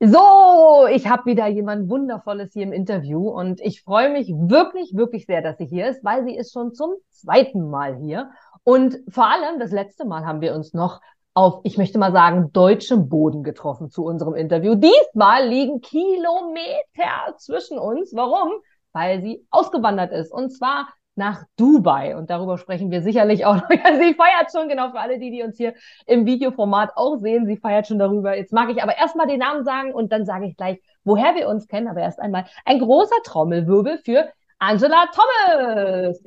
So, ich habe wieder jemand Wundervolles hier im Interview und ich freue mich wirklich, wirklich sehr, dass sie hier ist, weil sie ist schon zum zweiten Mal hier. Und vor allem, das letzte Mal haben wir uns noch auf, ich möchte mal sagen, deutschem Boden getroffen zu unserem Interview. Diesmal liegen Kilometer zwischen uns. Warum? Weil sie ausgewandert ist. Und zwar nach Dubai. Und darüber sprechen wir sicherlich auch noch. Ja, sie feiert schon, genau für alle die, die uns hier im Videoformat auch sehen. Sie feiert schon darüber. Jetzt mag ich aber erstmal den Namen sagen und dann sage ich gleich, woher wir uns kennen. Aber erst einmal ein großer Trommelwirbel für Angela Thomas.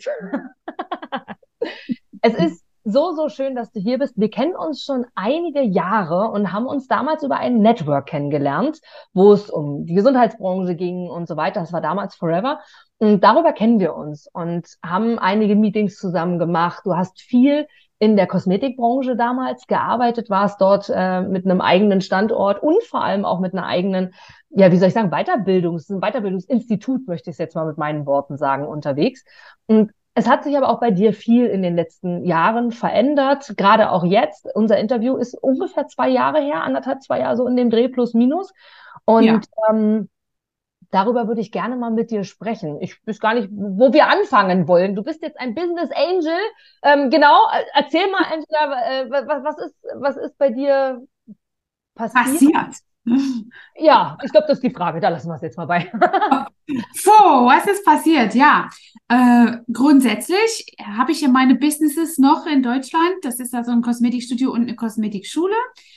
es ist so, so schön, dass du hier bist. Wir kennen uns schon einige Jahre und haben uns damals über ein Network kennengelernt, wo es um die Gesundheitsbranche ging und so weiter. Das war damals Forever. Und darüber kennen wir uns und haben einige Meetings zusammen gemacht. Du hast viel in der Kosmetikbranche damals gearbeitet, warst dort äh, mit einem eigenen Standort und vor allem auch mit einer eigenen, ja, wie soll ich sagen, Weiterbildungs-, Weiterbildungsinstitut, möchte ich es jetzt mal mit meinen Worten sagen, unterwegs. Und es hat sich aber auch bei dir viel in den letzten Jahren verändert, gerade auch jetzt. Unser Interview ist ungefähr zwei Jahre her, anderthalb, zwei Jahre so in dem Dreh plus minus. Und ja. ähm, darüber würde ich gerne mal mit dir sprechen. Ich weiß gar nicht, wo wir anfangen wollen. Du bist jetzt ein Business Angel. Ähm, genau, erzähl mal, Angela, äh, was, was, ist, was ist bei dir passiert? Passiert. Ja, ich glaube, das ist die Frage. Da lassen wir es jetzt mal bei. so, was ist passiert? Ja, äh, grundsätzlich habe ich ja meine Businesses noch in Deutschland. Das ist also ein Kosmetikstudio und eine Kosmetikschule.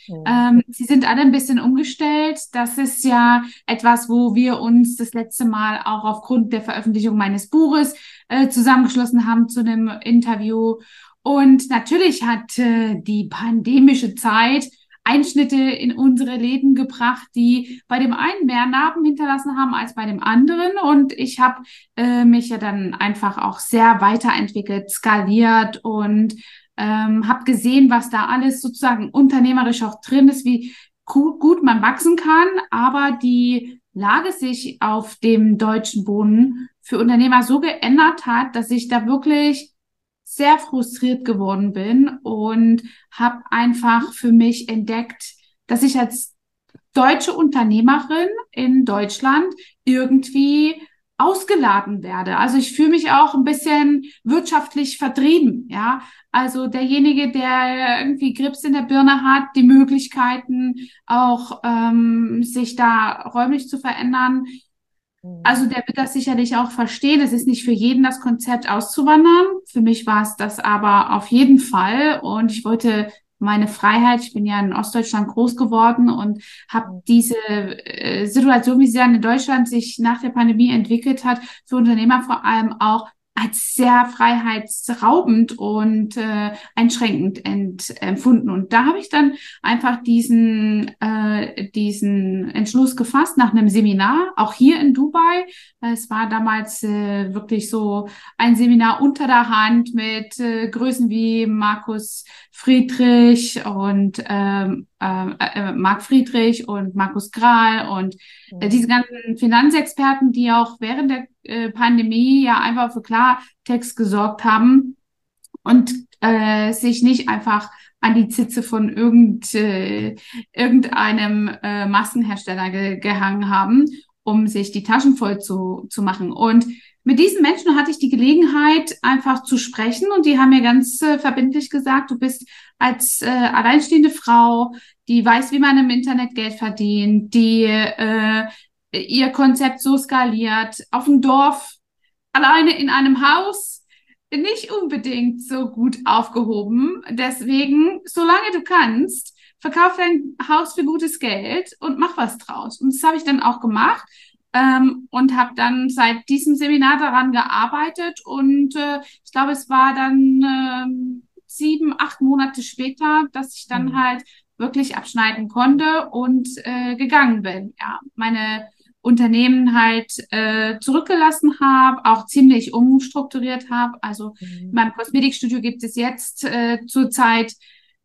Mhm. Ähm, sie sind alle ein bisschen umgestellt. Das ist ja etwas, wo wir uns das letzte Mal auch aufgrund der Veröffentlichung meines Buches äh, zusammengeschlossen haben zu einem Interview. Und natürlich hat äh, die pandemische Zeit Einschnitte in unsere Leben gebracht, die bei dem einen mehr Narben hinterlassen haben als bei dem anderen. Und ich habe äh, mich ja dann einfach auch sehr weiterentwickelt, skaliert und ähm, habe gesehen, was da alles sozusagen unternehmerisch auch drin ist, wie gut, gut man wachsen kann, aber die Lage sich auf dem deutschen Boden für Unternehmer so geändert hat, dass ich da wirklich sehr frustriert geworden bin und habe einfach für mich entdeckt, dass ich als deutsche Unternehmerin in Deutschland irgendwie ausgeladen werde. Also ich fühle mich auch ein bisschen wirtschaftlich vertrieben, ja. Also derjenige, der irgendwie Grips in der Birne hat, die Möglichkeiten auch ähm, sich da räumlich zu verändern, also der wird das sicherlich auch verstehen. Es ist nicht für jeden das Konzept auszuwandern. Für mich war es das aber auf jeden Fall. Und ich wollte meine Freiheit. Ich bin ja in Ostdeutschland groß geworden und habe diese äh, Situation, wie sie dann in Deutschland sich nach der Pandemie entwickelt hat, für Unternehmer vor allem auch als sehr freiheitsraubend und äh, einschränkend ent, empfunden. Und da habe ich dann einfach diesen, äh, diesen Entschluss gefasst nach einem Seminar, auch hier in Dubai. Es war damals äh, wirklich so ein Seminar unter der Hand mit äh, Größen wie Markus Friedrich und ähm, äh, äh, Marc Friedrich und Markus Grahl und äh, diese ganzen Finanzexperten, die auch während der äh, Pandemie ja einfach für Klartext gesorgt haben und äh, sich nicht einfach an die Zitze von irgend, äh, irgendeinem äh, Massenhersteller ge gehangen haben, um sich die Taschen voll zu, zu machen. Und mit diesen Menschen hatte ich die Gelegenheit, einfach zu sprechen und die haben mir ganz äh, verbindlich gesagt, du bist als äh, alleinstehende Frau, die weiß, wie man im Internet Geld verdient, die äh, ihr Konzept so skaliert, auf dem Dorf, alleine in einem Haus, nicht unbedingt so gut aufgehoben. Deswegen, solange du kannst, verkauf dein Haus für gutes Geld und mach was draus. Und das habe ich dann auch gemacht ähm, und habe dann seit diesem Seminar daran gearbeitet. Und äh, ich glaube, es war dann äh, sieben, acht Monate später, dass ich dann mhm. halt wirklich abschneiden konnte und äh, gegangen bin. Ja, meine Unternehmen halt äh, zurückgelassen habe, auch ziemlich umstrukturiert habe. Also mhm. in meinem Kosmetikstudio gibt es jetzt äh, zurzeit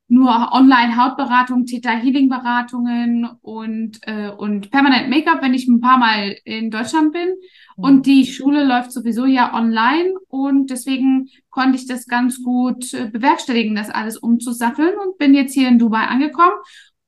nur Online-Hautberatung, Theta-Healing-Beratungen und, äh, und Permanent Make-up, wenn ich ein paar Mal in Deutschland bin. Mhm. Und die Schule läuft sowieso ja online und deswegen konnte ich das ganz gut äh, bewerkstelligen, das alles umzusatteln und bin jetzt hier in Dubai angekommen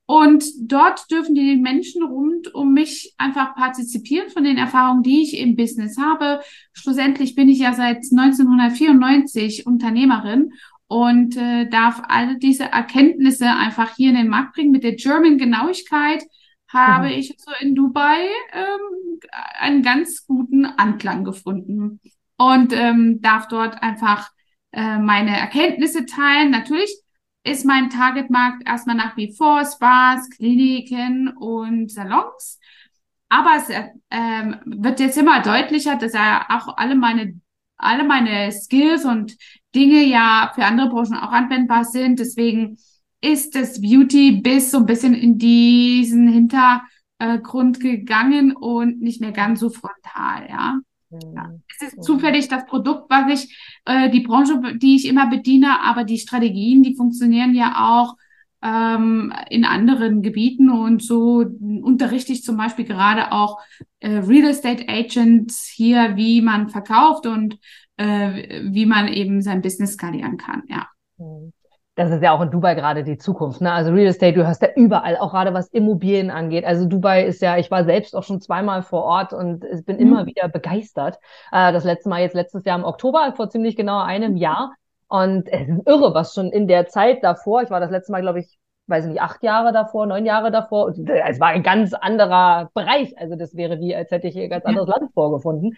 Und dort dürfen die Menschen rund um mich einfach partizipieren von den Erfahrungen, die ich im Business habe. Schlussendlich bin ich ja seit 1994 Unternehmerin und äh, darf alle diese Erkenntnisse einfach hier in den Markt bringen. Mit der German Genauigkeit habe mhm. ich so in Dubai ähm, einen ganz guten Anklang gefunden und ähm, darf dort einfach äh, meine Erkenntnisse teilen. Natürlich ist mein Targetmarkt erstmal nach wie vor Spas, Kliniken und Salons. Aber es ähm, wird jetzt immer deutlicher, dass ja auch alle meine, alle meine Skills und Dinge ja für andere Branchen auch anwendbar sind. Deswegen ist das Beauty bis so ein bisschen in diesen Hintergrund gegangen und nicht mehr ganz so frontal, ja. Ja. Mhm. Es ist zufällig das Produkt, was ich, äh, die Branche, die ich immer bediene, aber die Strategien, die funktionieren ja auch ähm, in anderen Gebieten und so unterrichte ich zum Beispiel gerade auch äh, Real Estate Agents hier, wie man verkauft und äh, wie man eben sein Business skalieren kann, ja. Mhm das ist ja auch in Dubai gerade die Zukunft. Ne? Also Real Estate, du hörst ja überall, auch gerade was Immobilien angeht. Also Dubai ist ja, ich war selbst auch schon zweimal vor Ort und ich bin mhm. immer wieder begeistert. Äh, das letzte Mal jetzt letztes Jahr im Oktober, vor ziemlich genau einem Jahr. Und es ist irre, was schon in der Zeit davor, ich war das letzte Mal, glaube ich, weiß nicht, acht Jahre davor, neun Jahre davor. Und es war ein ganz anderer Bereich. Also das wäre wie, als hätte ich hier ein ganz anderes Land vorgefunden.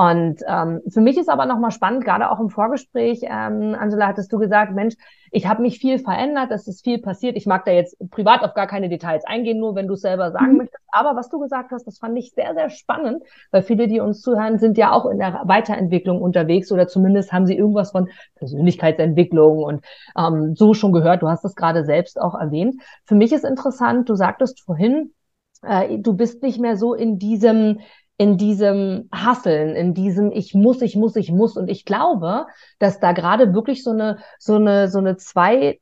Und ähm, für mich ist aber nochmal spannend, gerade auch im Vorgespräch, ähm, Angela, hattest du gesagt, Mensch, ich habe mich viel verändert, es ist viel passiert. Ich mag da jetzt privat auf gar keine Details eingehen, nur wenn du es selber sagen mhm. möchtest. Aber was du gesagt hast, das fand ich sehr, sehr spannend, weil viele, die uns zuhören, sind ja auch in der Weiterentwicklung unterwegs oder zumindest haben sie irgendwas von Persönlichkeitsentwicklung und ähm, so schon gehört. Du hast es gerade selbst auch erwähnt. Für mich ist interessant, du sagtest vorhin, äh, du bist nicht mehr so in diesem in diesem Hasseln, in diesem ich muss, ich muss, ich muss. Und ich glaube, dass da gerade wirklich so eine, so eine, so eine zwei,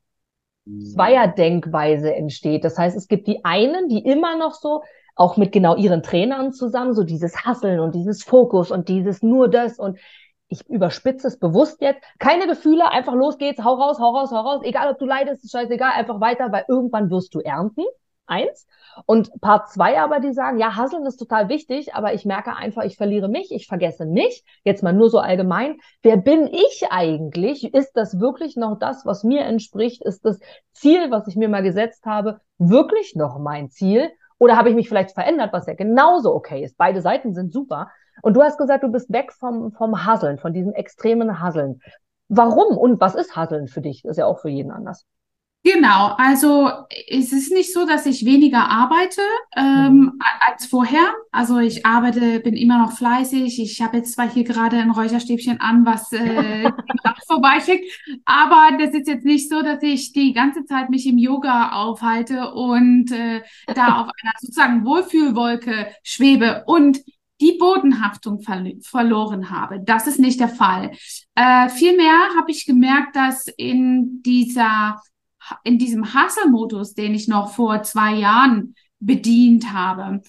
Zweierdenkweise entsteht. Das heißt, es gibt die einen, die immer noch so, auch mit genau ihren Trainern zusammen, so dieses Hasseln und dieses Fokus und dieses nur das und ich überspitze es bewusst jetzt. Keine Gefühle, einfach los geht's, hau raus, hau raus, hau raus. Egal, ob du leidest, ist scheißegal, einfach weiter, weil irgendwann wirst du ernten eins. Und Part zwei aber, die sagen, ja, Hasseln ist total wichtig, aber ich merke einfach, ich verliere mich, ich vergesse mich. Jetzt mal nur so allgemein. Wer bin ich eigentlich? Ist das wirklich noch das, was mir entspricht? Ist das Ziel, was ich mir mal gesetzt habe, wirklich noch mein Ziel? Oder habe ich mich vielleicht verändert, was ja genauso okay ist? Beide Seiten sind super. Und du hast gesagt, du bist weg vom, vom Hasseln, von diesem extremen Hasseln. Warum und was ist Hasseln für dich? Das ist ja auch für jeden anders. Genau, also es ist nicht so, dass ich weniger arbeite ähm, mhm. als vorher. Also ich arbeite, bin immer noch fleißig. Ich habe jetzt zwar hier gerade ein Räucherstäbchen an, was äh, vorbeischickt, aber das ist jetzt nicht so, dass ich die ganze Zeit mich im Yoga aufhalte und äh, da auf einer sozusagen Wohlfühlwolke schwebe und die Bodenhaftung ver verloren habe. Das ist nicht der Fall. Äh, vielmehr habe ich gemerkt, dass in dieser in diesem Hasselmodus, den ich noch vor zwei Jahren bedient habe,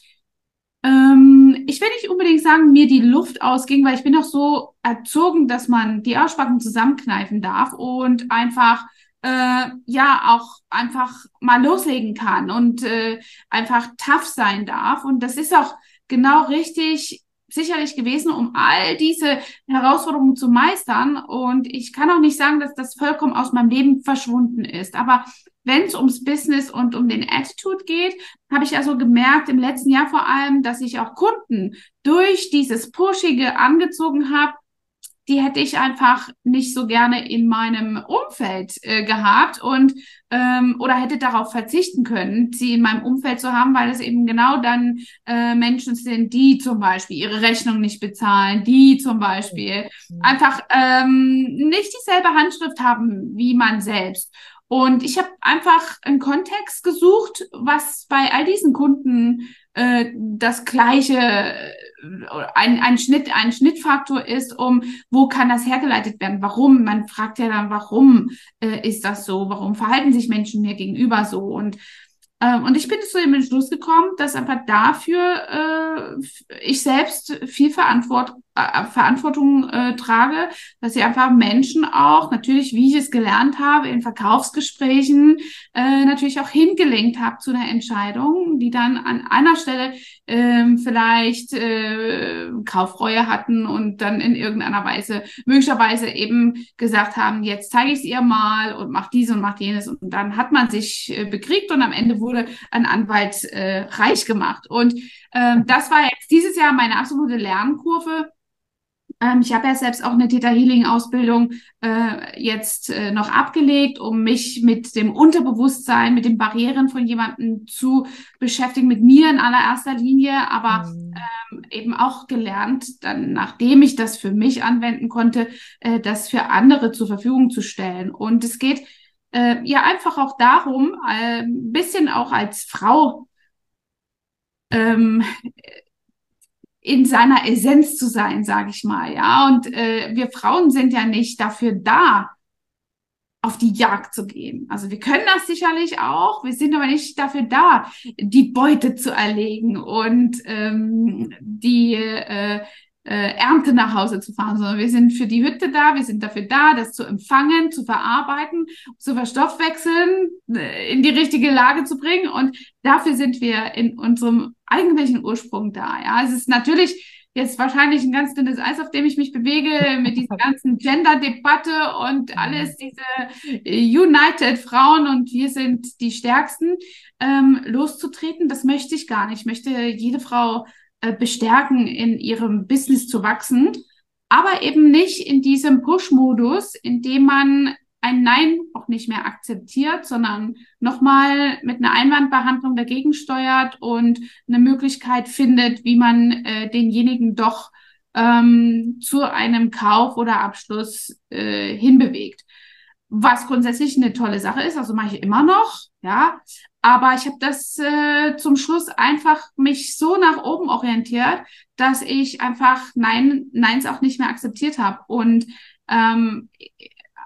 ähm, ich will nicht unbedingt sagen, mir die Luft ausging, weil ich bin auch so erzogen, dass man die Aussprachen zusammenkneifen darf und einfach äh, ja auch einfach mal loslegen kann und äh, einfach tough sein darf. Und das ist auch genau richtig sicherlich gewesen, um all diese Herausforderungen zu meistern. Und ich kann auch nicht sagen, dass das vollkommen aus meinem Leben verschwunden ist. Aber wenn es ums Business und um den Attitude geht, habe ich also gemerkt im letzten Jahr vor allem, dass ich auch Kunden durch dieses Pushige angezogen habe, die hätte ich einfach nicht so gerne in meinem Umfeld äh, gehabt und ähm, oder hätte darauf verzichten können, sie in meinem Umfeld zu haben, weil es eben genau dann äh, Menschen sind, die zum Beispiel ihre Rechnung nicht bezahlen, die zum Beispiel mhm. einfach ähm, nicht dieselbe Handschrift haben wie man selbst. Und ich habe einfach einen Kontext gesucht, was bei all diesen Kunden äh, das gleiche ein, ein Schnitt, ein Schnittfaktor ist, um wo kann das hergeleitet werden? Warum? Man fragt ja dann, warum äh, ist das so? Warum verhalten sich Menschen mir gegenüber so? Und ähm, und ich bin zu dem Entschluss gekommen, dass einfach dafür äh, ich selbst viel Verantwort äh, Verantwortung äh, trage, dass ich einfach Menschen auch, natürlich, wie ich es gelernt habe, in Verkaufsgesprächen äh, natürlich auch hingelenkt habe zu einer Entscheidung, die dann an einer Stelle ähm, vielleicht äh, Kaufreue hatten und dann in irgendeiner Weise möglicherweise eben gesagt haben, jetzt zeige ich es ihr mal und mach dies und mach jenes. Und dann hat man sich äh, bekriegt und am Ende wurde ein Anwalt äh, reich gemacht. Und ähm, das war jetzt dieses Jahr meine absolute Lernkurve ähm, ich habe ja selbst auch eine Theta Healing Ausbildung äh, jetzt äh, noch abgelegt, um mich mit dem Unterbewusstsein, mit den Barrieren von jemandem zu beschäftigen, mit mir in allererster Linie, aber mhm. ähm, eben auch gelernt, dann nachdem ich das für mich anwenden konnte, äh, das für andere zur Verfügung zu stellen. Und es geht äh, ja einfach auch darum, äh, ein bisschen auch als Frau ähm, in seiner Essenz zu sein, sage ich mal, ja. Und äh, wir Frauen sind ja nicht dafür da, auf die Jagd zu gehen. Also wir können das sicherlich auch, wir sind aber nicht dafür da, die Beute zu erlegen und ähm, die äh, äh, Ernte nach Hause zu fahren, sondern wir sind für die Hütte da, wir sind dafür da, das zu empfangen, zu verarbeiten, zu verstoffwechseln, äh, in die richtige Lage zu bringen und dafür sind wir in unserem eigentlichen Ursprung da. Ja, es ist natürlich jetzt wahrscheinlich ein ganz dünnes Eis, auf dem ich mich bewege, mit dieser ganzen Gender-Debatte und alles, diese United Frauen und wir sind die Stärksten, ähm, loszutreten. Das möchte ich gar nicht. Ich möchte jede Frau äh, bestärken, in ihrem Business zu wachsen, aber eben nicht in diesem Push-Modus, in dem man ein Nein auch nicht mehr akzeptiert, sondern nochmal mit einer Einwandbehandlung dagegen steuert und eine Möglichkeit findet, wie man äh, denjenigen doch ähm, zu einem Kauf oder Abschluss äh, hinbewegt. Was grundsätzlich eine tolle Sache ist, also mache ich immer noch, ja. Aber ich habe das äh, zum Schluss einfach mich so nach oben orientiert, dass ich einfach Nein, Neins auch nicht mehr akzeptiert habe. Und ähm,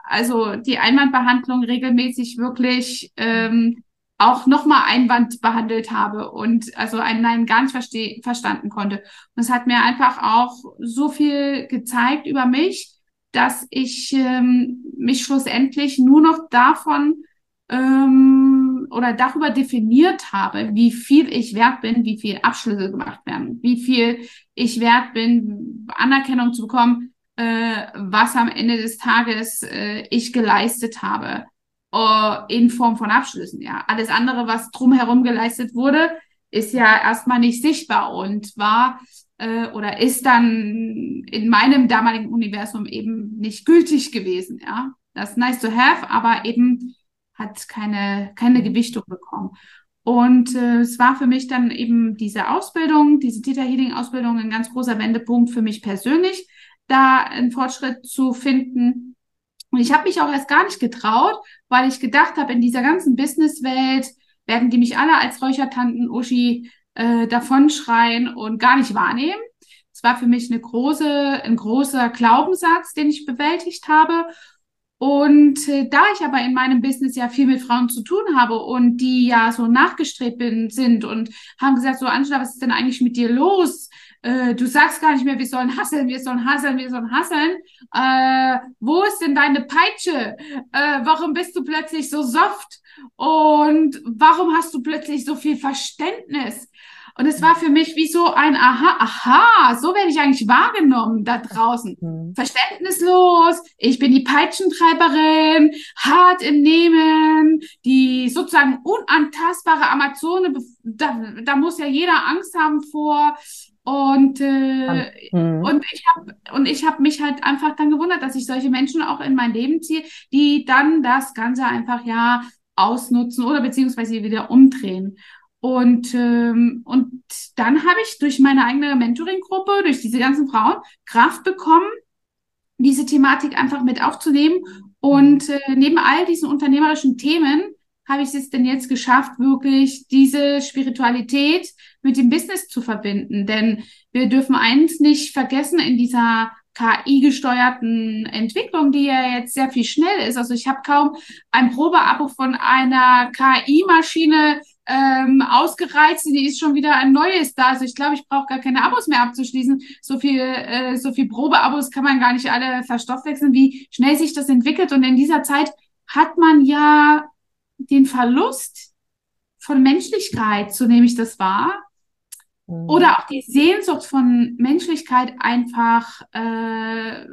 also die Einwandbehandlung regelmäßig wirklich ähm, auch nochmal Einwand behandelt habe und also ein Nein gar nicht verstanden konnte. Und es hat mir einfach auch so viel gezeigt über mich, dass ich ähm, mich schlussendlich nur noch davon ähm, oder darüber definiert habe, wie viel ich wert bin, wie viel Abschlüsse gemacht werden, wie viel ich wert bin, Anerkennung zu bekommen, äh, was am Ende des Tages äh, ich geleistet habe äh, in Form von Abschlüssen. Ja, alles andere, was drumherum geleistet wurde, ist ja erstmal nicht sichtbar und war äh, oder ist dann in meinem damaligen Universum eben nicht gültig gewesen. Ja, das ist nice to have, aber eben hat keine, keine Gewichtung bekommen. Und äh, es war für mich dann eben diese Ausbildung, diese Theta Healing Ausbildung ein ganz großer Wendepunkt für mich persönlich, da einen Fortschritt zu finden. Und ich habe mich auch erst gar nicht getraut, weil ich gedacht habe, in dieser ganzen Businesswelt werden die mich alle als Räuchertanten Uschi äh, davonschreien und gar nicht wahrnehmen. Es war für mich eine große, ein großer Glaubenssatz, den ich bewältigt habe. Und äh, da ich aber in meinem Business ja viel mit Frauen zu tun habe und die ja so nachgestrebt bin, sind und haben gesagt, so Angela, was ist denn eigentlich mit dir los? Äh, du sagst gar nicht mehr, wir sollen hasseln, wir sollen hasseln, wir sollen hasseln. Äh, wo ist denn deine Peitsche? Äh, warum bist du plötzlich so soft? Und warum hast du plötzlich so viel Verständnis? Und es war für mich wie so ein Aha, aha, so werde ich eigentlich wahrgenommen da draußen. Mhm. Verständnislos, ich bin die Peitschentreiberin, hart im Nehmen, die sozusagen unantastbare Amazone, da, da muss ja jeder Angst haben vor. Und, äh, mhm. und ich habe und ich habe mich halt einfach dann gewundert, dass ich solche Menschen auch in mein Leben ziehe, die dann das Ganze einfach ja ausnutzen oder beziehungsweise wieder umdrehen. Und, ähm, und dann habe ich durch meine eigene Mentoring-Gruppe, durch diese ganzen Frauen, Kraft bekommen, diese Thematik einfach mit aufzunehmen. Und äh, neben all diesen unternehmerischen Themen habe ich es denn jetzt geschafft, wirklich diese Spiritualität mit dem Business zu verbinden. Denn wir dürfen eins nicht vergessen in dieser KI-gesteuerten Entwicklung, die ja jetzt sehr viel schnell ist. Also ich habe kaum ein Probeabo von einer KI-Maschine ähm, ausgereizt, die ist schon wieder ein neues da. Also ich glaube, ich brauche gar keine Abos mehr abzuschließen. So viel, äh, so viel Probeabos kann man gar nicht alle verstoffwechseln, wie schnell sich das entwickelt. Und in dieser Zeit hat man ja den Verlust von Menschlichkeit, so nehme ich das wahr, Mhm. Oder auch die Sehnsucht von Menschlichkeit einfach, äh,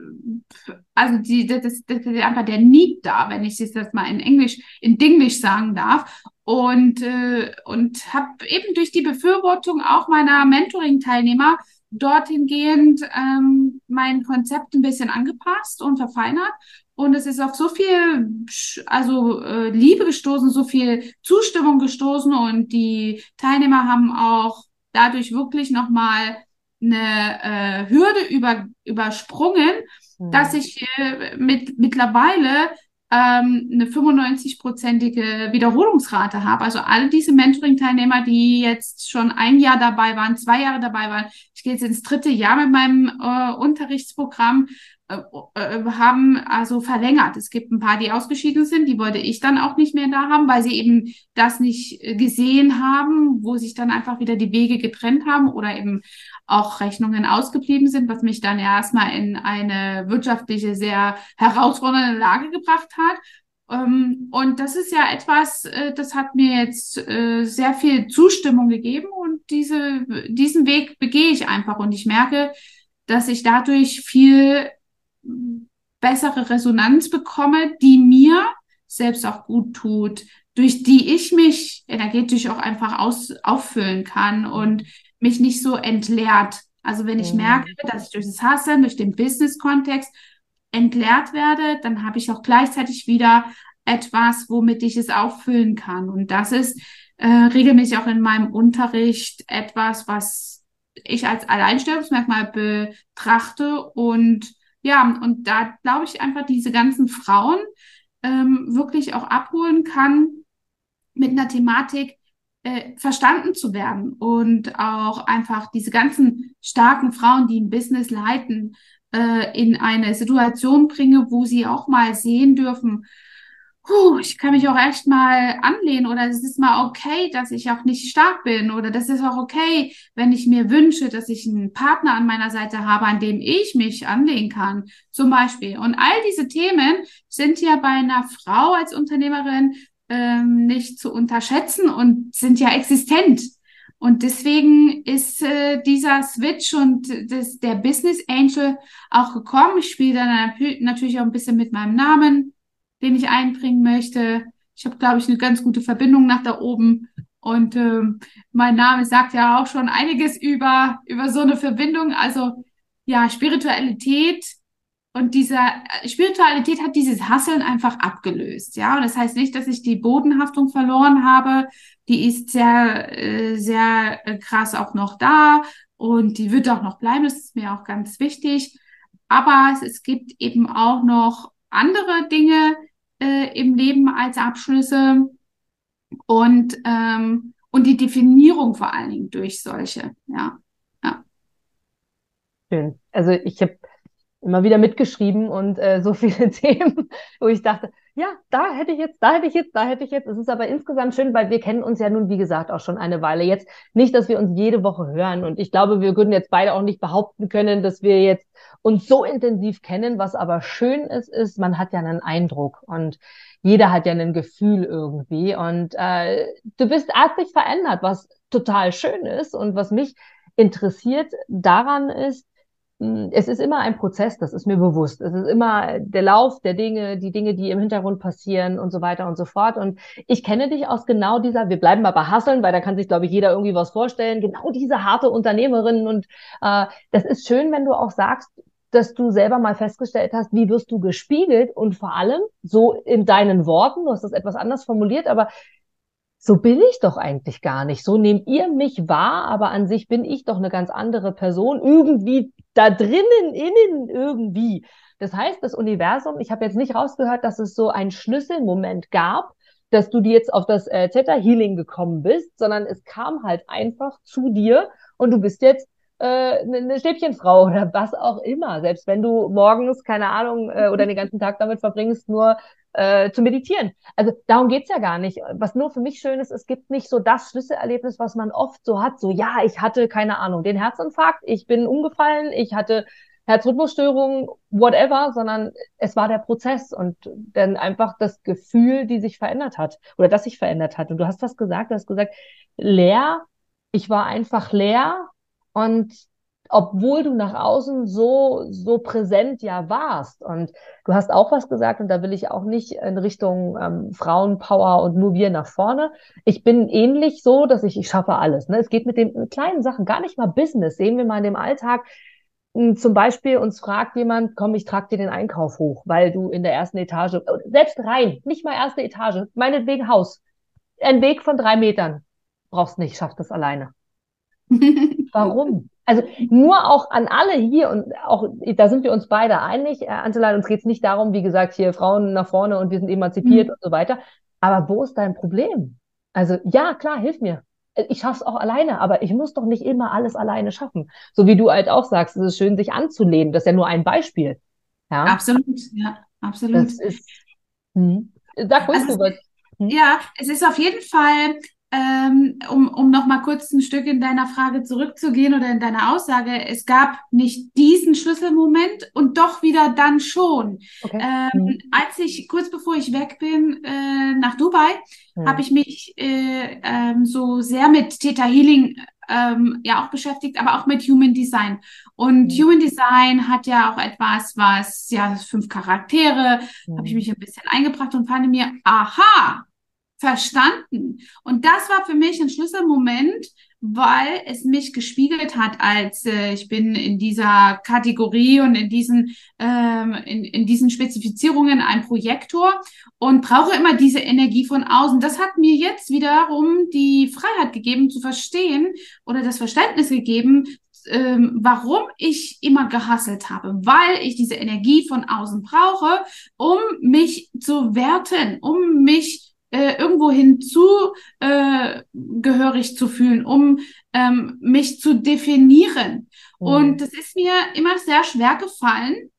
also die, das, das, das ist einfach der Need da, wenn ich es jetzt mal in Englisch, in Dinglish sagen darf. Und, äh, und habe eben durch die Befürwortung auch meiner Mentoring-Teilnehmer dorthin gehend ähm, mein Konzept ein bisschen angepasst und verfeinert. Und es ist auf so viel, also äh, Liebe gestoßen, so viel Zustimmung gestoßen und die Teilnehmer haben auch dadurch wirklich nochmal eine äh, Hürde über, übersprungen, mhm. dass ich äh, mit, mittlerweile ähm, eine 95-prozentige Wiederholungsrate habe. Also alle diese Mentoring-Teilnehmer, die jetzt schon ein Jahr dabei waren, zwei Jahre dabei waren, ich gehe jetzt ins dritte Jahr mit meinem äh, Unterrichtsprogramm, äh, äh, haben also verlängert. Es gibt ein paar, die ausgeschieden sind, die wollte ich dann auch nicht mehr da haben, weil sie eben das nicht äh, gesehen haben, wo sich dann einfach wieder die Wege getrennt haben oder eben auch Rechnungen ausgeblieben sind, was mich dann erstmal in eine wirtschaftliche sehr herausfordernde Lage gebracht hat. Ähm, und das ist ja etwas, das hat mir jetzt sehr viel Zustimmung gegeben und diese, diesen Weg begehe ich einfach und ich merke, dass ich dadurch viel bessere Resonanz bekomme, die mir selbst auch gut tut, durch die ich mich energetisch auch einfach aus, auffüllen kann und mich nicht so entleert. Also wenn ich mhm. merke, dass ich durch das Hustlen, durch den Business-Kontext entleert werde, dann habe ich auch gleichzeitig wieder etwas, womit ich es auffüllen kann. Und das ist äh, regelmäßig auch in meinem Unterricht etwas, was ich als Alleinstellungsmerkmal betrachte und ja, und da glaube ich einfach, diese ganzen Frauen ähm, wirklich auch abholen kann, mit einer Thematik äh, verstanden zu werden und auch einfach diese ganzen starken Frauen, die ein Business leiten, äh, in eine Situation bringe, wo sie auch mal sehen dürfen, puh, ich kann mich auch echt mal anlehnen oder es ist mal okay, dass ich auch nicht stark bin oder das ist auch okay, wenn ich mir wünsche, dass ich einen Partner an meiner Seite habe, an dem ich mich anlehnen kann, zum Beispiel. Und all diese Themen sind ja bei einer Frau als Unternehmerin ähm, nicht zu unterschätzen und sind ja existent. Und deswegen ist äh, dieser Switch und das, der Business Angel auch gekommen. Ich spiele dann natürlich auch ein bisschen mit meinem Namen den ich einbringen möchte. Ich habe, glaube ich, eine ganz gute Verbindung nach da oben. Und ähm, mein Name sagt ja auch schon einiges über, über so eine Verbindung. Also ja, Spiritualität und diese äh, Spiritualität hat dieses Hasseln einfach abgelöst. Ja, und das heißt nicht, dass ich die Bodenhaftung verloren habe. Die ist sehr, äh, sehr äh, krass auch noch da und die wird auch noch bleiben. Das ist mir auch ganz wichtig. Aber es, gibt eben auch noch andere Dinge, äh, im Leben als Abschlüsse und, ähm, und die Definierung vor allen Dingen durch solche. Ja. ja. Schön. Also ich habe immer wieder mitgeschrieben und äh, so viele Themen, wo ich dachte, ja, da hätte ich jetzt, da hätte ich jetzt, da hätte ich jetzt. Es ist aber insgesamt schön, weil wir kennen uns ja nun, wie gesagt, auch schon eine Weile jetzt. Nicht, dass wir uns jede Woche hören. Und ich glaube, wir würden jetzt beide auch nicht behaupten können, dass wir jetzt uns so intensiv kennen. Was aber schön ist, ist, man hat ja einen Eindruck und jeder hat ja ein Gefühl irgendwie. Und äh, du bist artig verändert, was total schön ist und was mich interessiert daran ist, es ist immer ein Prozess, das ist mir bewusst. Es ist immer der Lauf der Dinge, die Dinge, die im Hintergrund passieren und so weiter und so fort. Und ich kenne dich aus genau dieser, wir bleiben mal bei Hasseln, weil da kann sich, glaube ich, jeder irgendwie was vorstellen, genau diese harte Unternehmerin. Und äh, das ist schön, wenn du auch sagst, dass du selber mal festgestellt hast, wie wirst du gespiegelt und vor allem so in deinen Worten, du hast das etwas anders formuliert, aber so bin ich doch eigentlich gar nicht. So nehmt ihr mich wahr, aber an sich bin ich doch eine ganz andere Person. Irgendwie da drinnen, innen irgendwie. Das heißt, das Universum, ich habe jetzt nicht rausgehört, dass es so einen Schlüsselmoment gab, dass du dir jetzt auf das äh, Theta Healing gekommen bist, sondern es kam halt einfach zu dir und du bist jetzt eine Stäbchenfrau oder was auch immer. Selbst wenn du morgens, keine Ahnung, äh, oder den ganzen Tag damit verbringst, nur äh, zu meditieren. Also darum geht's ja gar nicht. Was nur für mich schön ist, es gibt nicht so das Schlüsselerlebnis, was man oft so hat, so ja, ich hatte keine Ahnung, den Herzinfarkt, ich bin umgefallen, ich hatte Herzrhythmusstörungen, whatever, sondern es war der Prozess und dann einfach das Gefühl, die sich verändert hat oder das sich verändert hat. Und du hast was gesagt, du hast gesagt, leer, ich war einfach leer und obwohl du nach außen so, so präsent ja warst. Und du hast auch was gesagt, und da will ich auch nicht in Richtung ähm, Frauenpower und nur wir nach vorne. Ich bin ähnlich so, dass ich, ich schaffe alles. Ne? Es geht mit den kleinen Sachen, gar nicht mal Business. Sehen wir mal in dem Alltag. Hm, zum Beispiel uns fragt jemand, komm, ich trage dir den Einkauf hoch, weil du in der ersten Etage, selbst rein, nicht mal erste Etage, meinetwegen Haus, ein Weg von drei Metern, brauchst nicht, schaff das alleine. Warum? Also nur auch an alle hier und auch, da sind wir uns beide einig, äh, Angela, uns geht es nicht darum, wie gesagt, hier Frauen nach vorne und wir sind emanzipiert mhm. und so weiter. Aber wo ist dein Problem? Also ja, klar, hilf mir. Ich schaff's auch alleine, aber ich muss doch nicht immer alles alleine schaffen. So wie du halt auch sagst, es ist schön, sich anzulehnen. Das ist ja nur ein Beispiel. Ja? Absolut, ja, absolut. Das ist, hm. Sag ruhig, also, du was. Hm? Ja, es ist auf jeden Fall ähm, um, um noch mal kurz ein Stück in deiner Frage zurückzugehen oder in deiner Aussage, es gab nicht diesen Schlüsselmoment und doch wieder dann schon. Okay. Ähm, mhm. Als ich kurz bevor ich weg bin äh, nach Dubai, mhm. habe ich mich äh, ähm, so sehr mit Theta Healing ähm, ja auch beschäftigt, aber auch mit Human Design. Und mhm. Human Design hat ja auch etwas, was ja fünf Charaktere, habe ich mhm. mich ein bisschen eingebracht und fand mir, aha, verstanden. Und das war für mich ein Schlüsselmoment, weil es mich gespiegelt hat, als äh, ich bin in dieser Kategorie und in diesen ähm, in, in diesen Spezifizierungen ein Projektor und brauche immer diese Energie von außen. Das hat mir jetzt wiederum die Freiheit gegeben zu verstehen oder das Verständnis gegeben, ähm, warum ich immer gehasselt habe, weil ich diese Energie von außen brauche, um mich zu werten, um mich äh, irgendwo hinzu äh, gehörig zu fühlen, um ähm, mich zu definieren. Mhm. Und das ist mir immer sehr schwer gefallen,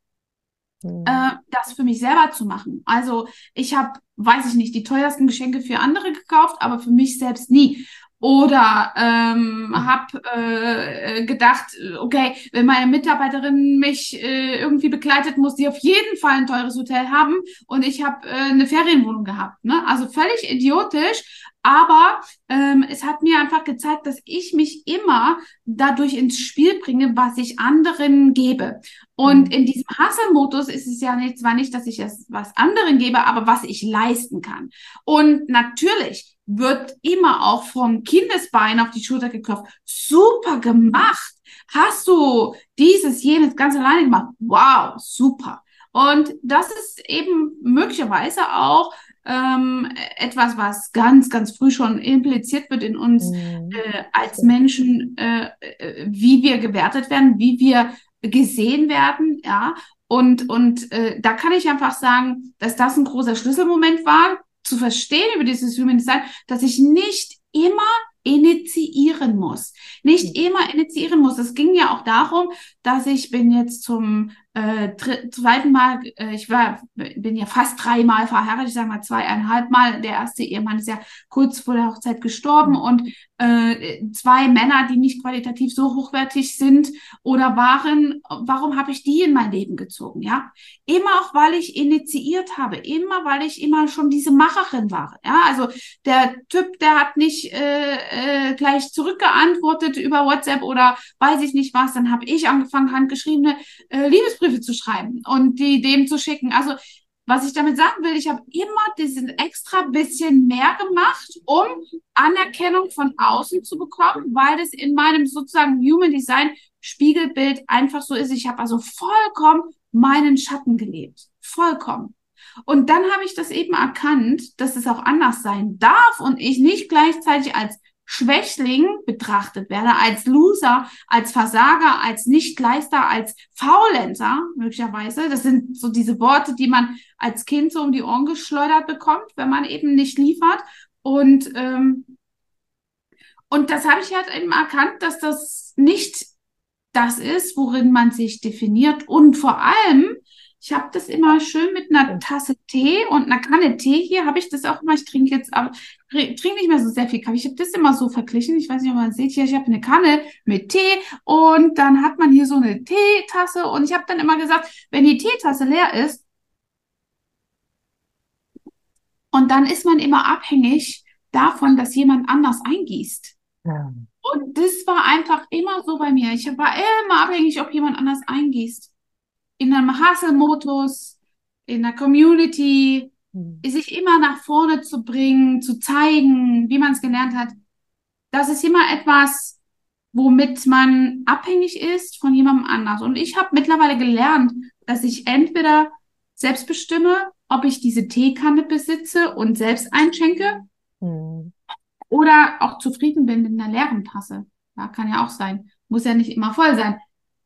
mhm. äh, das für mich selber zu machen. Also ich habe, weiß ich nicht, die teuersten Geschenke für andere gekauft, aber für mich selbst nie. Oder ähm, habe äh, gedacht, okay, wenn meine Mitarbeiterin mich äh, irgendwie begleitet, muss sie auf jeden Fall ein teures Hotel haben und ich habe äh, eine Ferienwohnung gehabt. Ne? Also völlig idiotisch, aber ähm, es hat mir einfach gezeigt, dass ich mich immer dadurch ins Spiel bringe, was ich anderen gebe. Und mhm. in diesem Hasselmodus ist es ja nicht, zwar nicht, dass ich es was anderen gebe, aber was ich leisten kann. Und natürlich wird immer auch vom Kindesbein auf die Schulter geklopft. Super gemacht. Hast du dieses, jenes ganz alleine gemacht? Wow, super. Und das ist eben möglicherweise auch ähm, etwas, was ganz, ganz früh schon impliziert wird in uns mhm. äh, als Menschen, äh, äh, wie wir gewertet werden, wie wir gesehen werden, ja. Und, und äh, da kann ich einfach sagen, dass das ein großer Schlüsselmoment war, zu verstehen über dieses Human Design, dass ich nicht immer initiieren muss. Nicht mhm. immer initiieren muss. Es ging ja auch darum, dass ich bin jetzt zum äh, zweiten Mal, äh, ich war, bin ja fast dreimal verheiratet, ich sage mal zweieinhalb Mal. Der erste Ehemann ist ja kurz vor der Hochzeit gestorben und äh, zwei Männer, die nicht qualitativ so hochwertig sind oder waren, warum habe ich die in mein Leben gezogen? Ja, immer auch, weil ich initiiert habe, immer, weil ich immer schon diese Macherin war. Ja, also der Typ, der hat nicht äh, äh, gleich zurückgeantwortet über WhatsApp oder weiß ich nicht was, dann habe ich angefangen, handgeschriebene äh, Liebesbriefe zu schreiben und die dem zu schicken. Also was ich damit sagen will, ich habe immer diesen extra bisschen mehr gemacht, um Anerkennung von außen zu bekommen, weil das in meinem sozusagen Human Design Spiegelbild einfach so ist. Ich habe also vollkommen meinen Schatten gelebt. Vollkommen. Und dann habe ich das eben erkannt, dass es auch anders sein darf und ich nicht gleichzeitig als Schwächling betrachtet werde, als Loser, als Versager, als Nichtleister, als Faulenzer möglicherweise. Das sind so diese Worte, die man als Kind so um die Ohren geschleudert bekommt, wenn man eben nicht liefert. Und, ähm, und das habe ich halt eben erkannt, dass das nicht das ist, worin man sich definiert und vor allem Ich habe das immer schön mit einer Tasse Tee und einer Kanne Tee. Hier habe ich das auch immer. Ich trinke jetzt, aber trinke nicht mehr so sehr viel Kaffee. Ich habe das immer so verglichen. Ich weiß nicht, ob man sieht. Hier, ich habe eine Kanne mit Tee und dann hat man hier so eine Teetasse. Und ich habe dann immer gesagt, wenn die Teetasse leer ist, und dann ist man immer abhängig davon, dass jemand anders eingießt. Ja. Und das war einfach immer so bei mir. Ich war immer abhängig, ob jemand anders eingießt. In einem Hustle-Modus, in der Community, mhm. sich immer nach vorne zu bringen, zu zeigen, wie man es gelernt hat. Das ist immer etwas, womit man abhängig ist von jemandem anders. Und ich habe mittlerweile gelernt, dass ich entweder selbst bestimme, ob ich diese Teekanne besitze und selbst einschenke mhm. oder auch zufrieden bin mit einer leeren Tasse. Ja, kann ja auch sein. Muss ja nicht immer voll sein.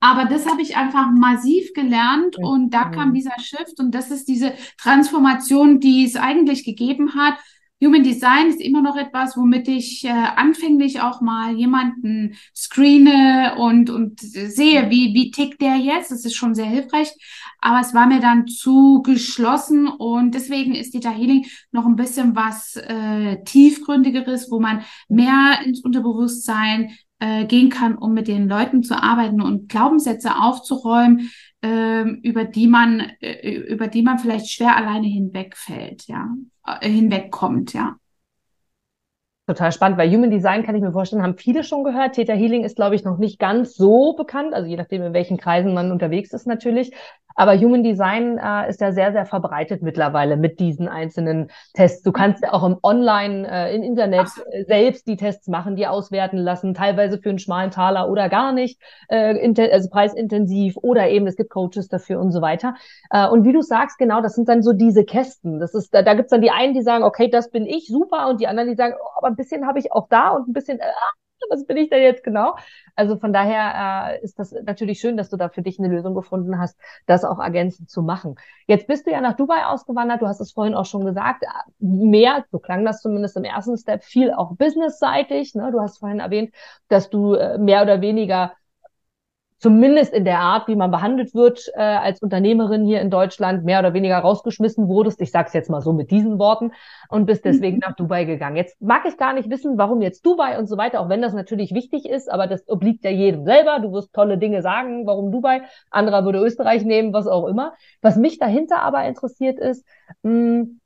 Aber das habe ich einfach massiv gelernt und da kam dieser Shift und das ist diese Transformation, die es eigentlich gegeben hat Human Design ist immer noch etwas, womit ich äh, anfänglich auch mal jemanden screene und, und sehe, wie, wie tickt der jetzt. Das ist schon sehr hilfreich. Aber es war mir dann zu geschlossen und deswegen ist Data Healing noch ein bisschen was äh, tiefgründigeres, wo man mehr ins Unterbewusstsein äh, gehen kann, um mit den Leuten zu arbeiten und Glaubenssätze aufzuräumen, äh, über die man, äh, über die man vielleicht schwer alleine hinwegfällt, ja, äh, hinwegkommt, ja. Total spannend, weil Human Design kann ich mir vorstellen, haben viele schon gehört. Theta Healing ist, glaube ich, noch nicht ganz so bekannt, also je nachdem, in welchen Kreisen man unterwegs ist natürlich. Aber Human Design äh, ist ja sehr, sehr verbreitet mittlerweile mit diesen einzelnen Tests. Du kannst ja auch im Online, äh, im Internet äh, selbst die Tests machen, die auswerten lassen, teilweise für einen schmalen Taler oder gar nicht, äh, also preisintensiv oder eben es gibt Coaches dafür und so weiter. Äh, und wie du sagst, genau, das sind dann so diese Kästen. Das ist, da, da gibt's dann die einen, die sagen, okay, das bin ich, super, und die anderen, die sagen, oh, aber ein bisschen habe ich auch da und ein bisschen, äh, was bin ich denn jetzt genau? Also von daher äh, ist das natürlich schön, dass du da für dich eine Lösung gefunden hast, das auch ergänzend zu machen. Jetzt bist du ja nach Dubai ausgewandert, du hast es vorhin auch schon gesagt, mehr, so klang das zumindest im ersten Step, viel auch businessseitig. Ne? Du hast vorhin erwähnt, dass du äh, mehr oder weniger zumindest in der Art, wie man behandelt wird äh, als Unternehmerin hier in Deutschland, mehr oder weniger rausgeschmissen wurdest. Ich sage es jetzt mal so mit diesen Worten und bist deswegen nach Dubai gegangen. Jetzt mag ich gar nicht wissen, warum jetzt Dubai und so weiter, auch wenn das natürlich wichtig ist, aber das obliegt ja jedem selber. Du wirst tolle Dinge sagen, warum Dubai. Anderer würde Österreich nehmen, was auch immer. Was mich dahinter aber interessiert ist, mh, hm,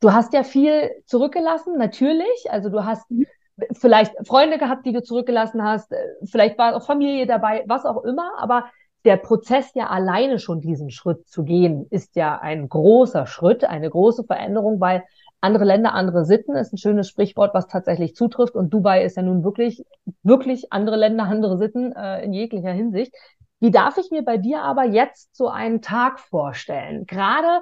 du hast ja viel zurückgelassen, natürlich. Also du hast mhm vielleicht Freunde gehabt, die du zurückgelassen hast, äh, vielleicht war auch Familie dabei, was auch immer, aber der Prozess ja alleine schon diesen Schritt zu gehen, ist ja ein großer Schritt, eine große Veränderung, weil andere Länder, andere Sitten ist ein schönes Sprichwort, was tatsächlich zutrifft. Und Dubai ist ja nun wirklich, wirklich andere Länder, andere Sitten äh, in jeglicher Hinsicht. Wie darf ich mir bei dir aber jetzt so einen Tag vorstellen? Gerade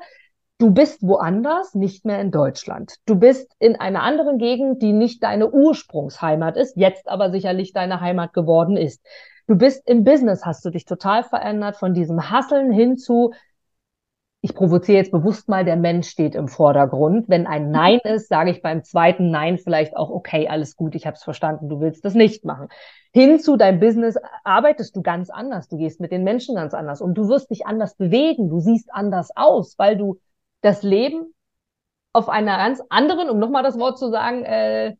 Du bist woanders, nicht mehr in Deutschland. Du bist in einer anderen Gegend, die nicht deine Ursprungsheimat ist, jetzt aber sicherlich deine Heimat geworden ist. Du bist im Business, hast du dich total verändert von diesem Hasseln hin zu, ich provoziere jetzt bewusst mal, der Mensch steht im Vordergrund. Wenn ein Nein ist, sage ich beim zweiten Nein vielleicht auch, okay, alles gut, ich habe es verstanden, du willst das nicht machen. Hin zu deinem Business arbeitest du ganz anders, du gehst mit den Menschen ganz anders und du wirst dich anders bewegen, du siehst anders aus, weil du das Leben auf einer ganz anderen, um nochmal das Wort zu sagen, äh,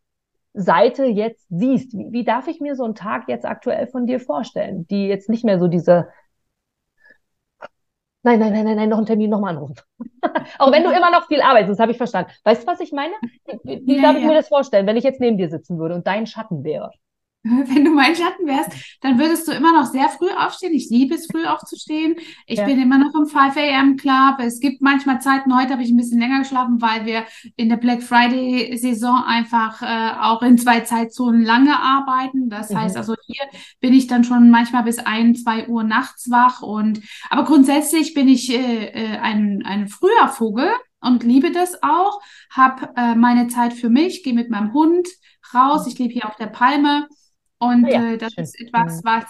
Seite jetzt siehst. Wie, wie darf ich mir so einen Tag jetzt aktuell von dir vorstellen, die jetzt nicht mehr so diese Nein, nein, nein, nein, nein, noch einen Termin, nochmal anrufen. Auch wenn du immer noch viel arbeitest, das habe ich verstanden. Weißt du, was ich meine? Wie, wie ja, darf ich ja. mir das vorstellen, wenn ich jetzt neben dir sitzen würde und dein Schatten wäre? wenn du mein Schatten wärst, dann würdest du immer noch sehr früh aufstehen. Ich liebe es, früh aufzustehen. Ich ja. bin immer noch im 5 a.m. Club. Es gibt manchmal Zeiten, heute habe ich ein bisschen länger geschlafen, weil wir in der Black Friday Saison einfach äh, auch in zwei Zeitzonen lange arbeiten. Das mhm. heißt also, hier bin ich dann schon manchmal bis ein, zwei Uhr nachts wach. Und aber grundsätzlich bin ich äh, äh ein, ein früher Vogel und liebe das auch. Hab äh, meine Zeit für mich, gehe mit meinem Hund raus. Ich lebe hier auf der Palme und ja, äh, das schön. ist etwas, was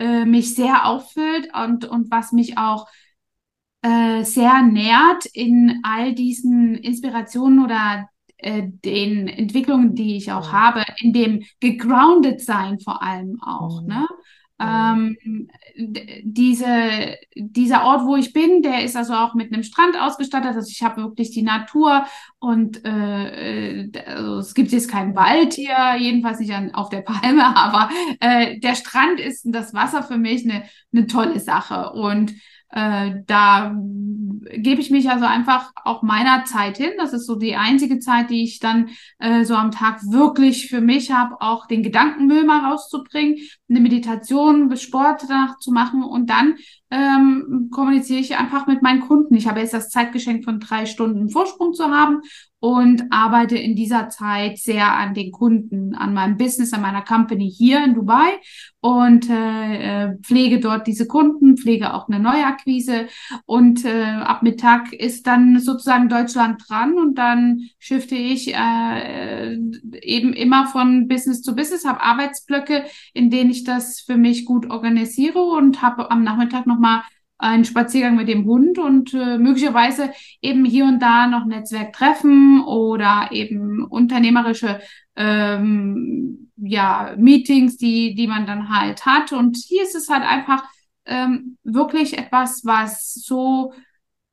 äh, mich sehr auffüllt und, und was mich auch äh, sehr nährt in all diesen Inspirationen oder äh, den Entwicklungen, die ich auch ja. habe, in dem gegroundet sein vor allem auch. Mhm. Ne? Ähm, diese, dieser Ort, wo ich bin, der ist also auch mit einem Strand ausgestattet. Also ich habe wirklich die Natur und äh, also es gibt jetzt keinen Wald hier, jedenfalls nicht an, auf der Palme, aber äh, der Strand ist das Wasser für mich eine, eine tolle Sache. Und äh, da gebe ich mich also einfach auch meiner Zeit hin. Das ist so die einzige Zeit, die ich dann äh, so am Tag wirklich für mich habe, auch den Gedankenmüll mal rauszubringen, eine Meditation, Sport danach zu machen und dann ähm, kommuniziere ich einfach mit meinen Kunden. Ich habe jetzt das Zeitgeschenk von drei Stunden Vorsprung zu haben und arbeite in dieser Zeit sehr an den Kunden, an meinem Business, an meiner Company hier in Dubai und äh, äh pflege dort diese Kunden, pflege auch eine Neuakquise und äh, ab Mittag ist dann sozusagen Deutschland dran und dann shifte ich äh, eben immer von Business zu Business, habe Arbeitsblöcke, in denen ich das für mich gut organisiere und habe am Nachmittag nochmal einen Spaziergang mit dem Hund und äh, möglicherweise eben hier und da noch Netzwerktreffen oder eben unternehmerische ähm, ja, Meetings, die, die man dann halt hat. Und hier ist es halt einfach ähm, wirklich etwas, was so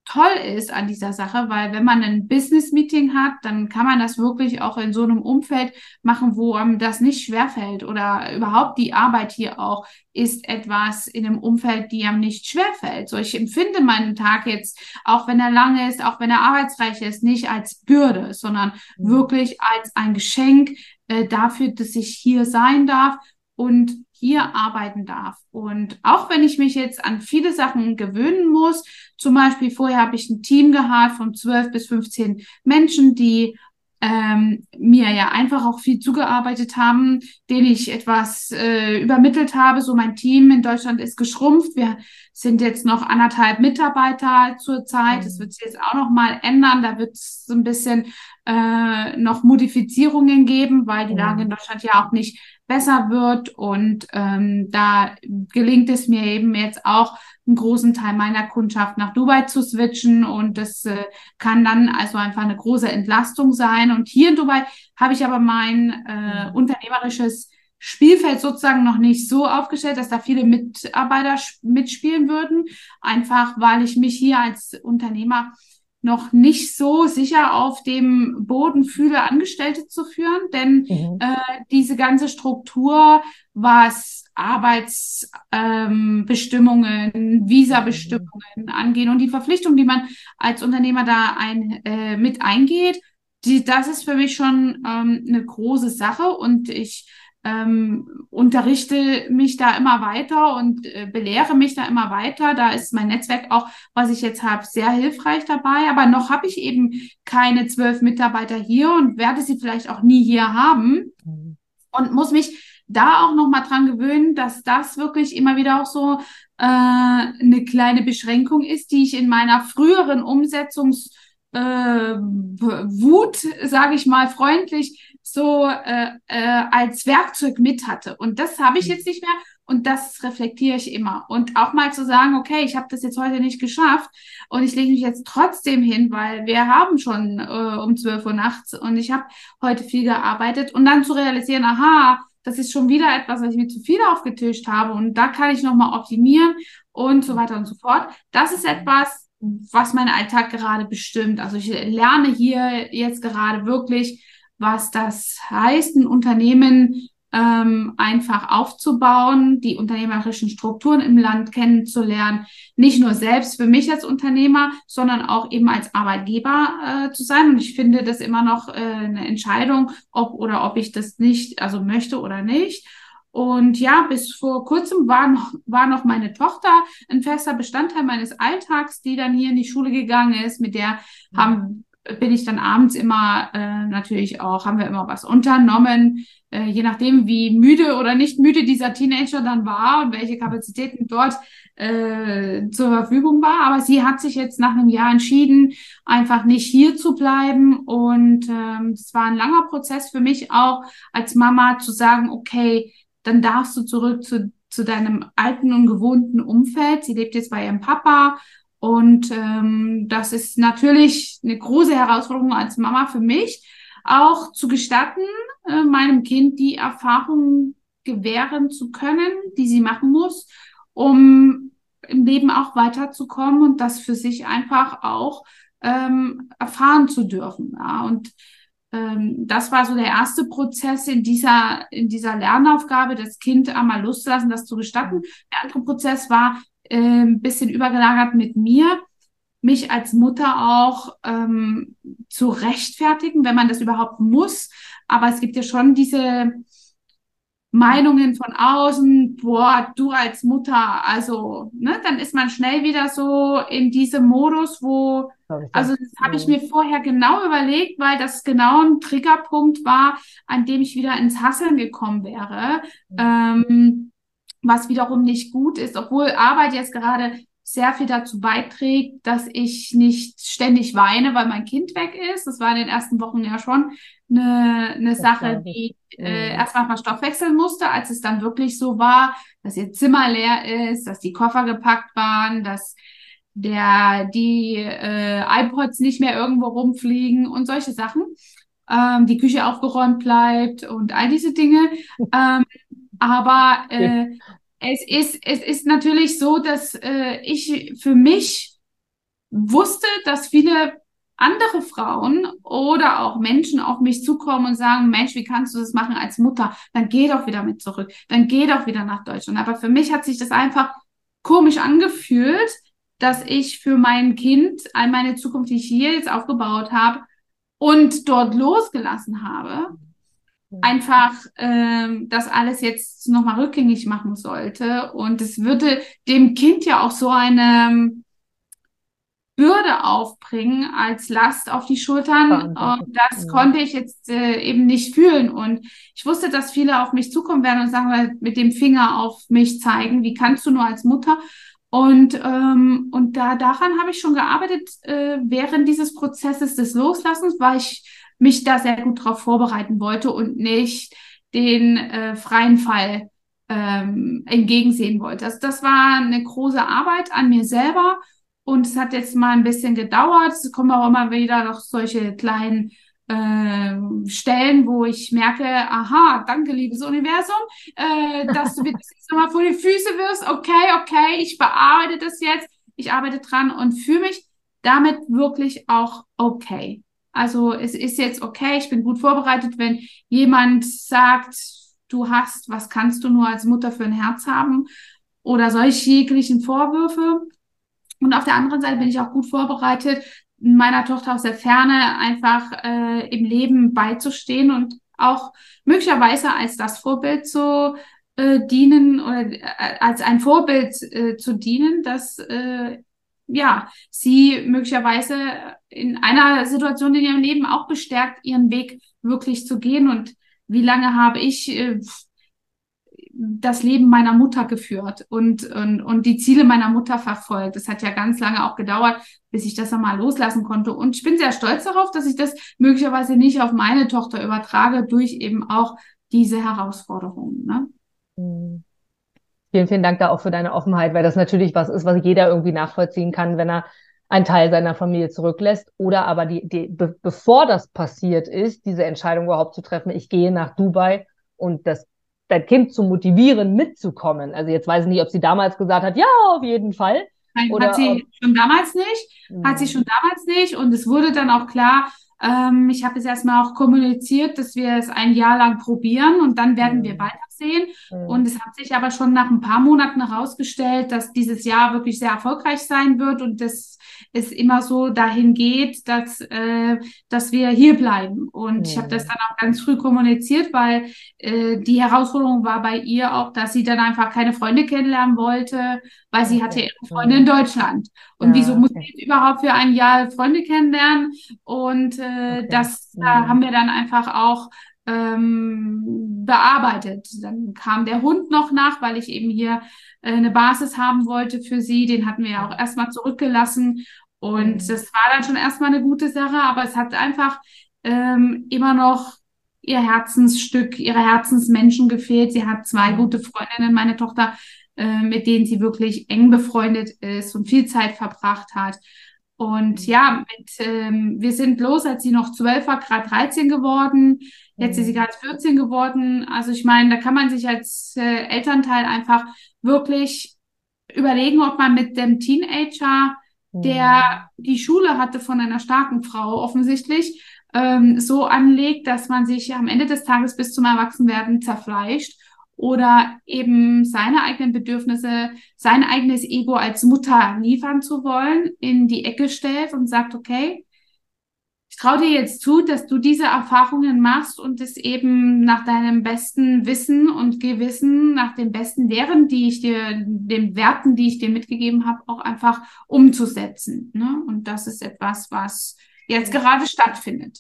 toll ist an dieser Sache, weil wenn man ein Business-Meeting hat, dann kann man das wirklich auch in so einem Umfeld machen, wo einem das nicht schwerfällt oder überhaupt die Arbeit hier auch ist etwas in einem Umfeld, die einem nicht schwerfällt. So, ich empfinde meinen Tag jetzt, auch wenn er lange ist, auch wenn er arbeitsreich ist, nicht als Bürde, sondern mhm. wirklich als ein Geschenk äh, dafür, dass ich hier sein darf und hier arbeiten darf. Und auch wenn ich mich jetzt an viele Sachen gewöhnen muss, zum Beispiel vorher habe ich ein Team gehabt von 12 bis 15 Menschen, die ähm, mir ja einfach auch viel zugearbeitet haben, denen ich etwas äh, übermittelt habe. So mein Team in Deutschland ist geschrumpft. Wir sind jetzt noch anderthalb Mitarbeiter zurzeit. Das mhm. wird sich jetzt auch noch mal ändern. Da wird es so ein bisschen äh, noch Modifizierungen geben, weil die Lage in mhm. Deutschland ja auch nicht besser wird. Und ähm, da gelingt es mir eben jetzt auch, einen großen Teil meiner Kundschaft nach Dubai zu switchen. Und das äh, kann dann also einfach eine große Entlastung sein. Und hier in Dubai habe ich aber mein äh, mhm. unternehmerisches Spielfeld sozusagen noch nicht so aufgestellt, dass da viele Mitarbeiter mitspielen würden. Einfach weil ich mich hier als Unternehmer noch nicht so sicher auf dem Boden fühle, Angestellte zu führen, denn mhm. äh, diese ganze Struktur, was Arbeitsbestimmungen, ähm, Visabestimmungen angehen und die Verpflichtung, die man als Unternehmer da ein, äh, mit eingeht, die, das ist für mich schon ähm, eine große Sache. Und ich ähm, unterrichte mich da immer weiter und äh, belehre mich da immer weiter. Da ist mein Netzwerk auch, was ich jetzt habe, sehr hilfreich dabei. Aber noch habe ich eben keine zwölf Mitarbeiter hier und werde sie vielleicht auch nie hier haben mhm. und muss mich da auch noch mal dran gewöhnen, dass das wirklich immer wieder auch so äh, eine kleine Beschränkung ist, die ich in meiner früheren Umsetzungs äh, Wut, sage ich mal freundlich, so äh, äh, als Werkzeug mit hatte. Und das habe ich mhm. jetzt nicht mehr und das reflektiere ich immer. Und auch mal zu sagen, okay, ich habe das jetzt heute nicht geschafft und ich lege mich jetzt trotzdem hin, weil wir haben schon äh, um 12 Uhr nachts und ich habe heute viel gearbeitet und dann zu realisieren, aha, das ist schon wieder etwas, was ich mir zu viel aufgetischt habe und da kann ich nochmal optimieren und so weiter und so fort. Das ist etwas, was mein Alltag gerade bestimmt. Also ich lerne hier jetzt gerade wirklich, was das heißt, ein Unternehmen ähm, einfach aufzubauen, die unternehmerischen Strukturen im Land kennenzulernen, nicht nur selbst für mich als Unternehmer, sondern auch eben als Arbeitgeber äh, zu sein. Und ich finde das immer noch äh, eine Entscheidung, ob oder ob ich das nicht, also möchte oder nicht. Und ja, bis vor kurzem war noch, war noch meine Tochter ein fester Bestandteil meines Alltags, die dann hier in die Schule gegangen ist. Mit der mhm. haben bin ich dann abends immer äh, natürlich auch, haben wir immer was unternommen, äh, je nachdem, wie müde oder nicht müde dieser Teenager dann war und welche Kapazitäten dort äh, zur Verfügung war. Aber sie hat sich jetzt nach einem Jahr entschieden, einfach nicht hier zu bleiben. Und ähm, es ähm, war ein langer Prozess für mich auch als Mama zu sagen, okay, dann darfst du zurück zu, zu deinem alten und gewohnten Umfeld. Sie lebt jetzt bei ihrem Papa und ähm, das ist natürlich eine große Herausforderung als Mama für mich, auch zu gestatten, äh, meinem Kind die Erfahrung gewähren zu können, die sie machen muss, um im Leben auch weiterzukommen und das für sich einfach auch ähm, erfahren zu dürfen. Ja. Und ähm, das war so der erste Prozess in dieser, in dieser Lernaufgabe, das Kind einmal loszulassen, das zu gestatten. Der andere Prozess war äh, ein bisschen übergelagert mit mir, mich als Mutter auch ähm, zu rechtfertigen, wenn man das überhaupt muss. Aber es gibt ja schon diese Meinungen von außen, boah, du als Mutter, also, ne, dann ist man schnell wieder so in diesem Modus, wo, also das habe ich mir vorher genau überlegt, weil das genau ein Triggerpunkt war, an dem ich wieder ins Hasseln gekommen wäre, mhm. ähm, was wiederum nicht gut ist, obwohl Arbeit jetzt gerade sehr viel dazu beiträgt, dass ich nicht ständig weine, weil mein Kind weg ist. Das war in den ersten Wochen ja schon eine, eine Sache, die ich äh, mhm. erstmal mal Stoff wechseln musste, als es dann wirklich so war, dass ihr Zimmer leer ist, dass die Koffer gepackt waren, dass der die äh, iPods nicht mehr irgendwo rumfliegen und solche Sachen. Ähm, die Küche aufgeräumt bleibt und all diese Dinge. Ähm, aber äh, es ist, es ist natürlich so, dass äh, ich für mich wusste, dass viele andere Frauen oder auch Menschen auf mich zukommen und sagen, Mensch, wie kannst du das machen als Mutter? Dann geh doch wieder mit zurück. Dann geh doch wieder nach Deutschland. Aber für mich hat sich das einfach komisch angefühlt, dass ich für mein Kind all meine Zukunft, die ich hier jetzt aufgebaut habe und dort losgelassen habe, einfach ähm, das alles jetzt nochmal rückgängig machen sollte. Und es würde dem Kind ja auch so eine Bürde aufbringen als Last auf die Schultern. Und das ja. konnte ich jetzt äh, eben nicht fühlen. Und ich wusste, dass viele auf mich zukommen werden und sagen, mit dem Finger auf mich zeigen, wie kannst du nur als Mutter? Und, ähm, und da daran habe ich schon gearbeitet äh, während dieses Prozesses des Loslassens, weil ich mich da sehr gut darauf vorbereiten wollte und nicht den äh, freien Fall ähm, entgegensehen wollte. Also das war eine große Arbeit an mir selber und es hat jetzt mal ein bisschen gedauert. Es kommen auch immer wieder noch solche kleinen äh, Stellen, wo ich merke, aha, danke, liebes Universum, äh, dass du mir das jetzt nochmal vor die Füße wirst. Okay, okay, ich bearbeite das jetzt, ich arbeite dran und fühle mich damit wirklich auch okay. Also es ist jetzt okay, ich bin gut vorbereitet, wenn jemand sagt, du hast, was kannst du nur als Mutter für ein Herz haben oder solche jeglichen Vorwürfe. Und auf der anderen Seite bin ich auch gut vorbereitet, meiner Tochter aus der Ferne einfach äh, im Leben beizustehen und auch möglicherweise als das Vorbild zu äh, dienen oder äh, als ein Vorbild äh, zu dienen, dass äh, ja, sie möglicherweise in einer Situation in ihrem Leben auch bestärkt, ihren Weg wirklich zu gehen. Und wie lange habe ich äh, das Leben meiner Mutter geführt und, und, und die Ziele meiner Mutter verfolgt. Das hat ja ganz lange auch gedauert, bis ich das einmal loslassen konnte. Und ich bin sehr stolz darauf, dass ich das möglicherweise nicht auf meine Tochter übertrage, durch eben auch diese Herausforderungen. Ne? Mhm. Vielen, vielen Dank da auch für deine Offenheit, weil das natürlich was ist, was jeder irgendwie nachvollziehen kann, wenn er einen Teil seiner Familie zurücklässt oder aber die, die be bevor das passiert ist, diese Entscheidung überhaupt zu treffen, ich gehe nach Dubai und das dein Kind zu motivieren, mitzukommen. Also jetzt weiß ich nicht, ob sie damals gesagt hat, ja, auf jeden Fall. Nein, oder hat sie schon damals nicht, hat sie schon damals nicht und es wurde dann auch klar, ähm, ich habe es erstmal auch kommuniziert, dass wir es ein Jahr lang probieren und dann werden mhm. wir weitersehen. Mhm. Und es hat sich aber schon nach ein paar Monaten herausgestellt, dass dieses Jahr wirklich sehr erfolgreich sein wird und dass es immer so dahin geht, dass, äh, dass wir hier bleiben. Und mhm. ich habe das dann auch ganz früh kommuniziert, weil äh, die Herausforderung war bei ihr auch, dass sie dann einfach keine Freunde kennenlernen wollte, weil sie hatte ihre Freunde in Deutschland. Und ja, wieso muss sie jetzt überhaupt für ein Jahr Freunde kennenlernen? Und äh, okay. das da mhm. haben wir dann einfach auch ähm, bearbeitet. Dann kam der Hund noch nach, weil ich eben hier äh, eine Basis haben wollte für sie. Den hatten wir ja auch erstmal zurückgelassen. Und mhm. das war dann schon erstmal eine gute Sache, aber es hat einfach ähm, immer noch ihr Herzensstück, ihre Herzensmenschen gefehlt. Sie hat zwei mhm. gute Freundinnen, meine Tochter, äh, mit denen sie wirklich eng befreundet ist und viel Zeit verbracht hat. Und ja, mit, ähm, wir sind bloß, als sie noch zwölf war, gerade 13 geworden. Jetzt ist sie mhm. gerade 14 geworden. Also ich meine, da kann man sich als äh, Elternteil einfach wirklich überlegen, ob man mit dem Teenager, der mhm. die Schule hatte von einer starken Frau offensichtlich, ähm, so anlegt, dass man sich am Ende des Tages bis zum Erwachsenwerden zerfleischt oder eben seine eigenen Bedürfnisse, sein eigenes Ego als Mutter liefern zu wollen, in die Ecke stellt und sagt, okay, ich traue dir jetzt zu, dass du diese Erfahrungen machst und es eben nach deinem besten Wissen und Gewissen, nach den besten Lehren, die ich dir, den Werten, die ich dir mitgegeben habe, auch einfach umzusetzen. Ne? Und das ist etwas, was jetzt gerade stattfindet.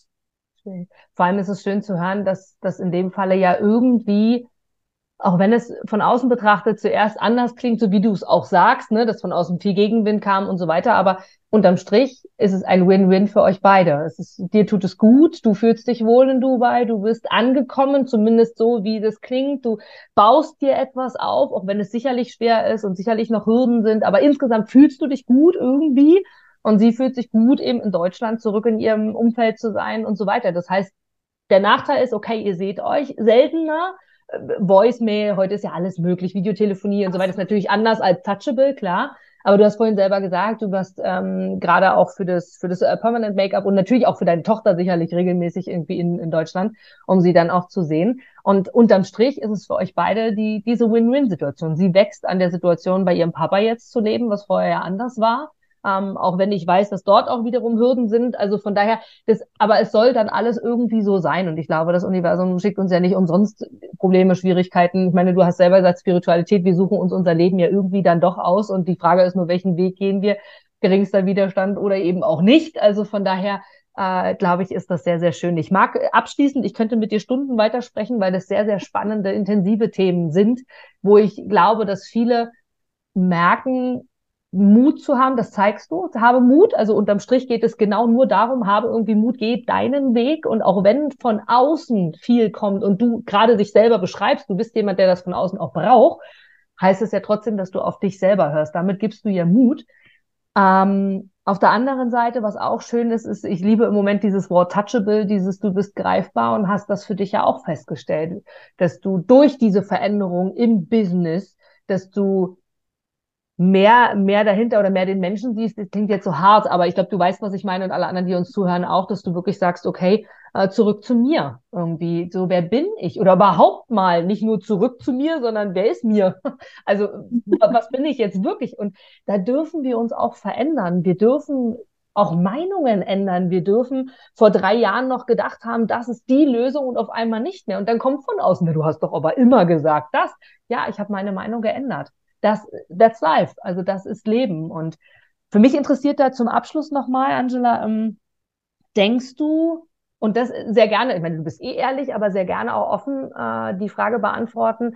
Vor allem ist es schön zu hören, dass das in dem Falle ja irgendwie auch wenn es von außen betrachtet zuerst anders klingt, so wie du es auch sagst, ne, dass von außen viel Gegenwind kam und so weiter, aber unterm Strich ist es ein Win-Win für euch beide. Es ist, dir tut es gut, du fühlst dich wohl in Dubai, du bist angekommen, zumindest so, wie das klingt. Du baust dir etwas auf, auch wenn es sicherlich schwer ist und sicherlich noch Hürden sind, aber insgesamt fühlst du dich gut irgendwie und sie fühlt sich gut, eben in Deutschland zurück in ihrem Umfeld zu sein und so weiter. Das heißt, der Nachteil ist, okay, ihr seht euch seltener, Voicemail, heute ist ja alles möglich, Videotelefonie und so weiter ist natürlich anders als Touchable, klar. Aber du hast vorhin selber gesagt, du warst ähm, gerade auch für das für das äh, Permanent Make-up und natürlich auch für deine Tochter sicherlich regelmäßig irgendwie in, in Deutschland, um sie dann auch zu sehen. Und unterm Strich ist es für euch beide die diese Win-Win-Situation. Sie wächst an der Situation, bei ihrem Papa jetzt zu leben, was vorher ja anders war ähm, auch wenn ich weiß, dass dort auch wiederum Hürden sind. Also von daher, das, aber es soll dann alles irgendwie so sein. Und ich glaube, das Universum schickt uns ja nicht umsonst Probleme, Schwierigkeiten. Ich meine, du hast selber gesagt, Spiritualität, wir suchen uns unser Leben ja irgendwie dann doch aus. Und die Frage ist nur, welchen Weg gehen wir? Geringster Widerstand oder eben auch nicht. Also von daher, äh, glaube ich, ist das sehr, sehr schön. Ich mag abschließend, ich könnte mit dir Stunden weitersprechen, weil das sehr, sehr spannende, intensive Themen sind, wo ich glaube, dass viele merken, Mut zu haben, das zeigst du. Habe Mut. Also unterm Strich geht es genau nur darum, habe irgendwie Mut, geh deinen Weg. Und auch wenn von außen viel kommt und du gerade dich selber beschreibst, du bist jemand, der das von außen auch braucht, heißt es ja trotzdem, dass du auf dich selber hörst. Damit gibst du ja Mut. Ähm, auf der anderen Seite, was auch schön ist, ist, ich liebe im Moment dieses Wort touchable, dieses du bist greifbar und hast das für dich ja auch festgestellt, dass du durch diese Veränderung im Business, dass du mehr, mehr dahinter oder mehr den Menschen siehst, das klingt jetzt so hart, aber ich glaube, du weißt, was ich meine und alle anderen, die uns zuhören, auch, dass du wirklich sagst, okay, äh, zurück zu mir irgendwie. So, wer bin ich? Oder überhaupt mal nicht nur zurück zu mir, sondern wer ist mir? Also, was bin ich jetzt wirklich? Und da dürfen wir uns auch verändern. Wir dürfen auch Meinungen ändern. Wir dürfen vor drei Jahren noch gedacht haben, das ist die Lösung und auf einmal nicht mehr. Und dann kommt von außen, du hast doch aber immer gesagt das. Ja, ich habe meine Meinung geändert das, that's life. Also das ist Leben. Und für mich interessiert da zum Abschluss nochmal, Angela, ähm, denkst du, und das sehr gerne, ich meine, du bist eh ehrlich, aber sehr gerne auch offen äh, die Frage beantworten,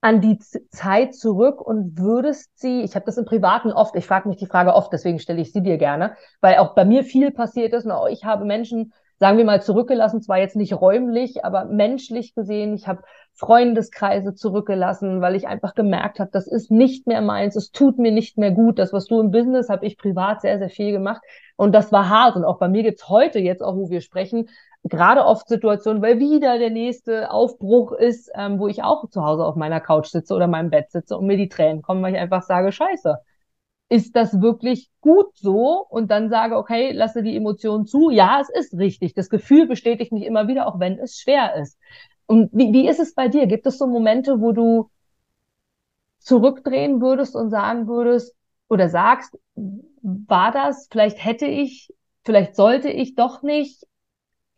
an die Z Zeit zurück und würdest sie, ich habe das im Privaten oft, ich frage mich die Frage oft, deswegen stelle ich sie dir gerne, weil auch bei mir viel passiert ist und auch ich habe Menschen sagen wir mal, zurückgelassen, zwar jetzt nicht räumlich, aber menschlich gesehen. Ich habe Freundeskreise zurückgelassen, weil ich einfach gemerkt habe, das ist nicht mehr meins, es tut mir nicht mehr gut. Das, was du im Business, habe ich privat sehr, sehr viel gemacht. Und das war hart. Und auch bei mir gibt's heute, jetzt auch, wo wir sprechen, gerade oft Situationen, weil wieder der nächste Aufbruch ist, ähm, wo ich auch zu Hause auf meiner Couch sitze oder meinem Bett sitze und mir die Tränen kommen, weil ich einfach sage, scheiße ist das wirklich gut so? Und dann sage, okay, lasse die Emotionen zu. Ja, es ist richtig. Das Gefühl bestätigt mich immer wieder, auch wenn es schwer ist. Und wie, wie ist es bei dir? Gibt es so Momente, wo du zurückdrehen würdest und sagen würdest oder sagst, war das, vielleicht hätte ich, vielleicht sollte ich doch nicht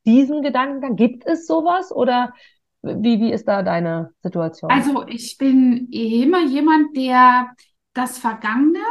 diesen Gedanken, gibt es sowas oder wie, wie ist da deine Situation? Also ich bin immer jemand, der das Vergangene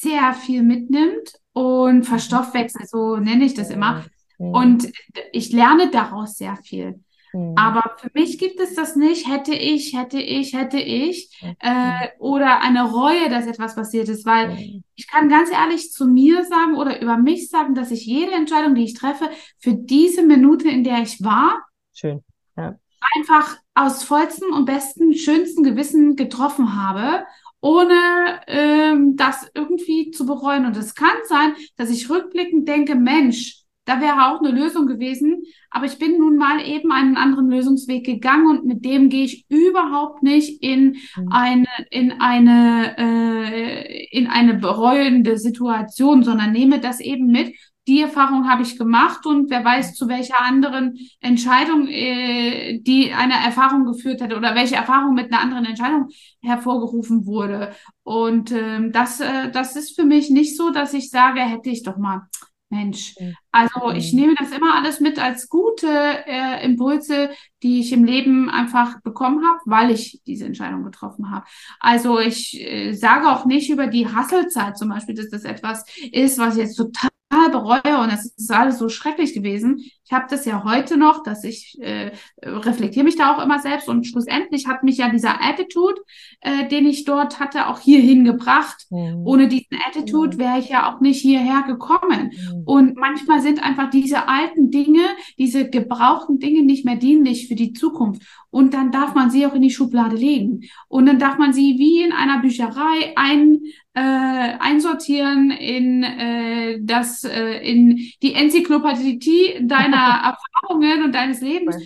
sehr viel mitnimmt und verstoffwechselt, so nenne ich das immer. Und ich lerne daraus sehr viel. Mhm. Aber für mich gibt es das nicht, hätte ich, hätte ich, hätte ich, äh, oder eine Reue, dass etwas passiert ist, weil mhm. ich kann ganz ehrlich zu mir sagen oder über mich sagen, dass ich jede Entscheidung, die ich treffe, für diese Minute, in der ich war, Schön. Ja. einfach aus vollstem und besten, schönsten Gewissen getroffen habe ohne ähm, das irgendwie zu bereuen. Und es kann sein, dass ich rückblickend denke, Mensch, da wäre auch eine Lösung gewesen. Aber ich bin nun mal eben einen anderen Lösungsweg gegangen und mit dem gehe ich überhaupt nicht in mhm. eine, in eine, äh, in eine bereuende Situation, sondern nehme das eben mit. Die Erfahrung habe ich gemacht und wer weiß, zu welcher anderen Entscheidung, äh, die eine Erfahrung geführt hätte oder welche Erfahrung mit einer anderen Entscheidung hervorgerufen wurde. Und ähm, das, äh, das ist für mich nicht so, dass ich sage, hätte ich doch mal Mensch, mhm. also ich mhm. nehme das immer alles mit als gute äh, Impulse, die ich im Leben einfach bekommen habe, weil ich diese Entscheidung getroffen habe. Also ich äh, sage auch nicht über die Hasselzeit zum Beispiel, dass das etwas ist, was jetzt total bereue und es ist alles so schrecklich gewesen. Ich habe das ja heute noch, dass ich äh, reflektiere mich da auch immer selbst und schlussendlich hat mich ja dieser Attitude, äh, den ich dort hatte, auch hierhin gebracht. Mhm. Ohne diesen Attitude wäre ich ja auch nicht hierher gekommen. Mhm. Und manchmal sind einfach diese alten Dinge, diese gebrauchten Dinge nicht mehr dienlich für die Zukunft. Und dann darf man sie auch in die Schublade legen. Und dann darf man sie wie in einer Bücherei ein, äh, einsortieren in das das äh, in die Enzyklopädie deiner Erfahrungen und deines Lebens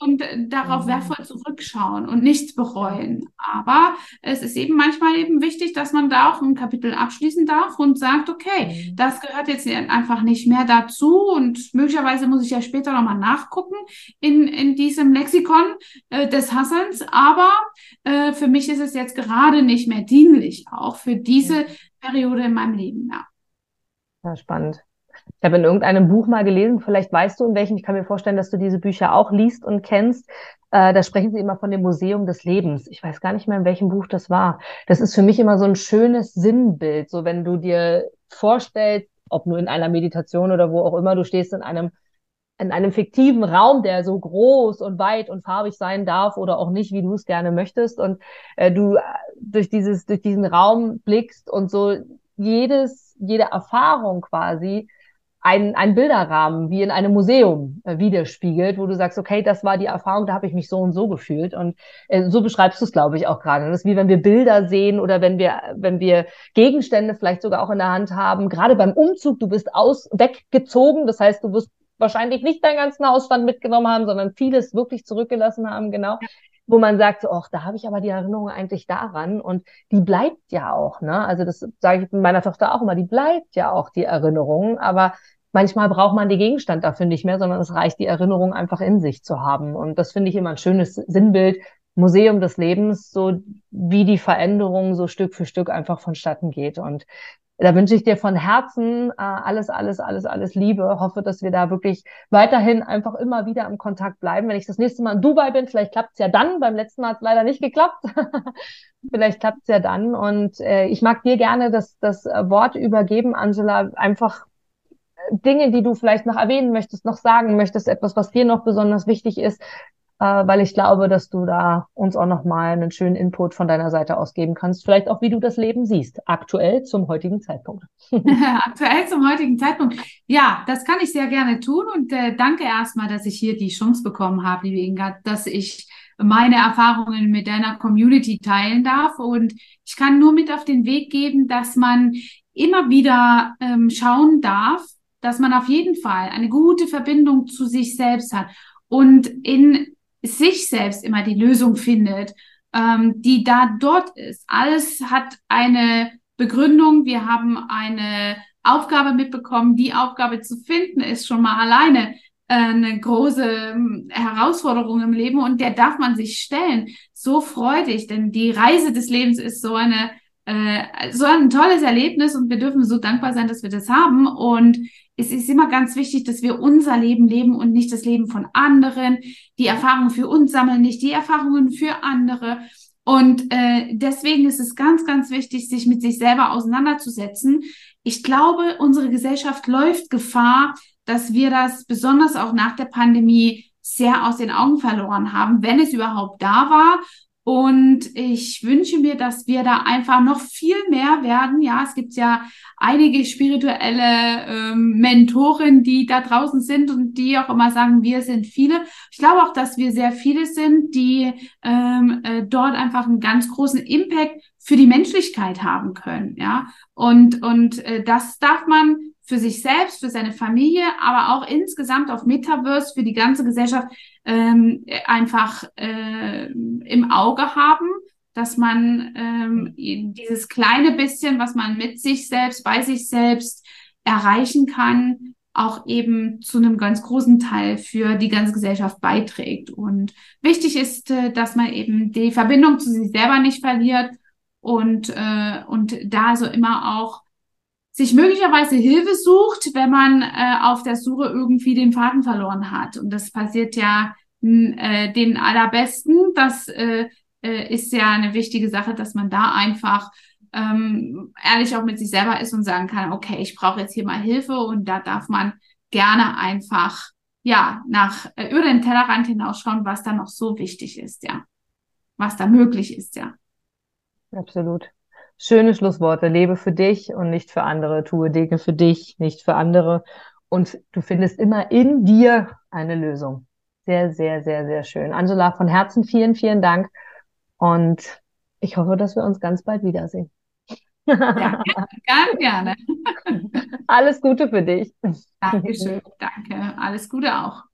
und darauf mhm. wertvoll zurückschauen und nichts bereuen. Aber es ist eben manchmal eben wichtig, dass man da auch ein Kapitel abschließen darf und sagt, okay, mhm. das gehört jetzt einfach nicht mehr dazu und möglicherweise muss ich ja später nochmal nachgucken in, in diesem Lexikon äh, des Hassens, aber äh, für mich ist es jetzt gerade nicht mehr dienlich, auch für diese Periode in meinem Leben. Ja. Ja, spannend. Ich habe in irgendeinem Buch mal gelesen, vielleicht weißt du in welchem, ich kann mir vorstellen, dass du diese Bücher auch liest und kennst. Äh, da sprechen sie immer von dem Museum des Lebens. Ich weiß gar nicht mehr, in welchem Buch das war. Das ist für mich immer so ein schönes Sinnbild. So wenn du dir vorstellst, ob nur in einer Meditation oder wo auch immer, du stehst in einem in einem fiktiven Raum, der so groß und weit und farbig sein darf oder auch nicht, wie du es gerne möchtest. Und äh, du äh, durch dieses, durch diesen Raum blickst und so jedes, jede Erfahrung quasi ein, ein Bilderrahmen wie in einem Museum äh, widerspiegelt, wo du sagst, okay, das war die Erfahrung, da habe ich mich so und so gefühlt. Und äh, so beschreibst du es, glaube ich, auch gerade. Das ist wie wenn wir Bilder sehen oder wenn wir, wenn wir Gegenstände vielleicht sogar auch in der Hand haben. Gerade beim Umzug, du bist aus weggezogen, das heißt, du wirst wahrscheinlich nicht deinen ganzen Hausstand mitgenommen haben, sondern vieles wirklich zurückgelassen haben, genau wo man sagt, so, ach, da habe ich aber die Erinnerung eigentlich daran und die bleibt ja auch, ne? Also das sage ich meiner Tochter auch immer, die bleibt ja auch die Erinnerung, aber manchmal braucht man die Gegenstand dafür nicht mehr, sondern es reicht, die Erinnerung einfach in sich zu haben. Und das finde ich immer ein schönes Sinnbild, Museum des Lebens, so wie die Veränderung so Stück für Stück einfach vonstatten geht. Und da wünsche ich dir von Herzen äh, alles, alles, alles, alles Liebe. Hoffe, dass wir da wirklich weiterhin einfach immer wieder im Kontakt bleiben. Wenn ich das nächste Mal in Dubai bin, vielleicht klappt es ja dann. Beim letzten Mal hat es leider nicht geklappt. vielleicht klappt es ja dann. Und äh, ich mag dir gerne das, das Wort übergeben, Angela. Einfach äh, Dinge, die du vielleicht noch erwähnen möchtest, noch sagen möchtest, etwas, was dir noch besonders wichtig ist, äh, weil ich glaube, dass du da uns auch nochmal einen schönen Input von deiner Seite aus geben kannst. Vielleicht auch, wie du das Leben siehst, aktuell zum heutigen Zeitpunkt. aktuell zum heutigen Zeitpunkt. Ja, das kann ich sehr gerne tun und äh, danke erstmal, dass ich hier die Chance bekommen habe, liebe Inga, dass ich meine Erfahrungen mit deiner Community teilen darf. Und ich kann nur mit auf den Weg geben, dass man immer wieder ähm, schauen darf, dass man auf jeden Fall eine gute Verbindung zu sich selbst hat und in sich selbst immer die Lösung findet, ähm, die da dort ist. Alles hat eine Begründung. Wir haben eine Aufgabe mitbekommen. Die Aufgabe zu finden ist schon mal alleine äh, eine große ähm, Herausforderung im Leben und der darf man sich stellen. So freudig, denn die Reise des Lebens ist so eine äh, so ein tolles Erlebnis und wir dürfen so dankbar sein, dass wir das haben. Und es ist immer ganz wichtig, dass wir unser Leben leben und nicht das Leben von anderen, die Erfahrungen für uns sammeln, nicht die Erfahrungen für andere. Und äh, deswegen ist es ganz, ganz wichtig, sich mit sich selber auseinanderzusetzen. Ich glaube, unsere Gesellschaft läuft Gefahr, dass wir das besonders auch nach der Pandemie sehr aus den Augen verloren haben, wenn es überhaupt da war und ich wünsche mir, dass wir da einfach noch viel mehr werden. Ja, es gibt ja einige spirituelle ähm, Mentoren, die da draußen sind und die auch immer sagen, wir sind viele. Ich glaube auch, dass wir sehr viele sind, die ähm, äh, dort einfach einen ganz großen Impact für die Menschlichkeit haben können, ja. Und, und äh, das darf man für sich selbst, für seine Familie, aber auch insgesamt auf Metaverse für die ganze Gesellschaft ähm, einfach äh, im Auge haben, dass man ähm, dieses kleine bisschen, was man mit sich selbst, bei sich selbst erreichen kann, auch eben zu einem ganz großen Teil für die ganze Gesellschaft beiträgt. Und wichtig ist, äh, dass man eben die Verbindung zu sich selber nicht verliert und, äh, und da so immer auch sich möglicherweise Hilfe sucht, wenn man äh, auf der Suche irgendwie den Faden verloren hat. Und das passiert ja äh, den allerbesten. Das äh, äh, ist ja eine wichtige Sache, dass man da einfach ähm, ehrlich auch mit sich selber ist und sagen kann, okay, ich brauche jetzt hier mal Hilfe und da darf man gerne einfach ja nach äh, über den Tellerrand hinausschauen, was da noch so wichtig ist, ja, was da möglich ist, ja. Absolut. Schöne Schlussworte. Lebe für dich und nicht für andere. Tue Dinge für dich, nicht für andere. Und du findest immer in dir eine Lösung. Sehr, sehr, sehr, sehr schön. Angela, von Herzen vielen, vielen Dank. Und ich hoffe, dass wir uns ganz bald wiedersehen. Ja, gerne, gerne. Alles Gute für dich. Dankeschön, danke. Alles Gute auch.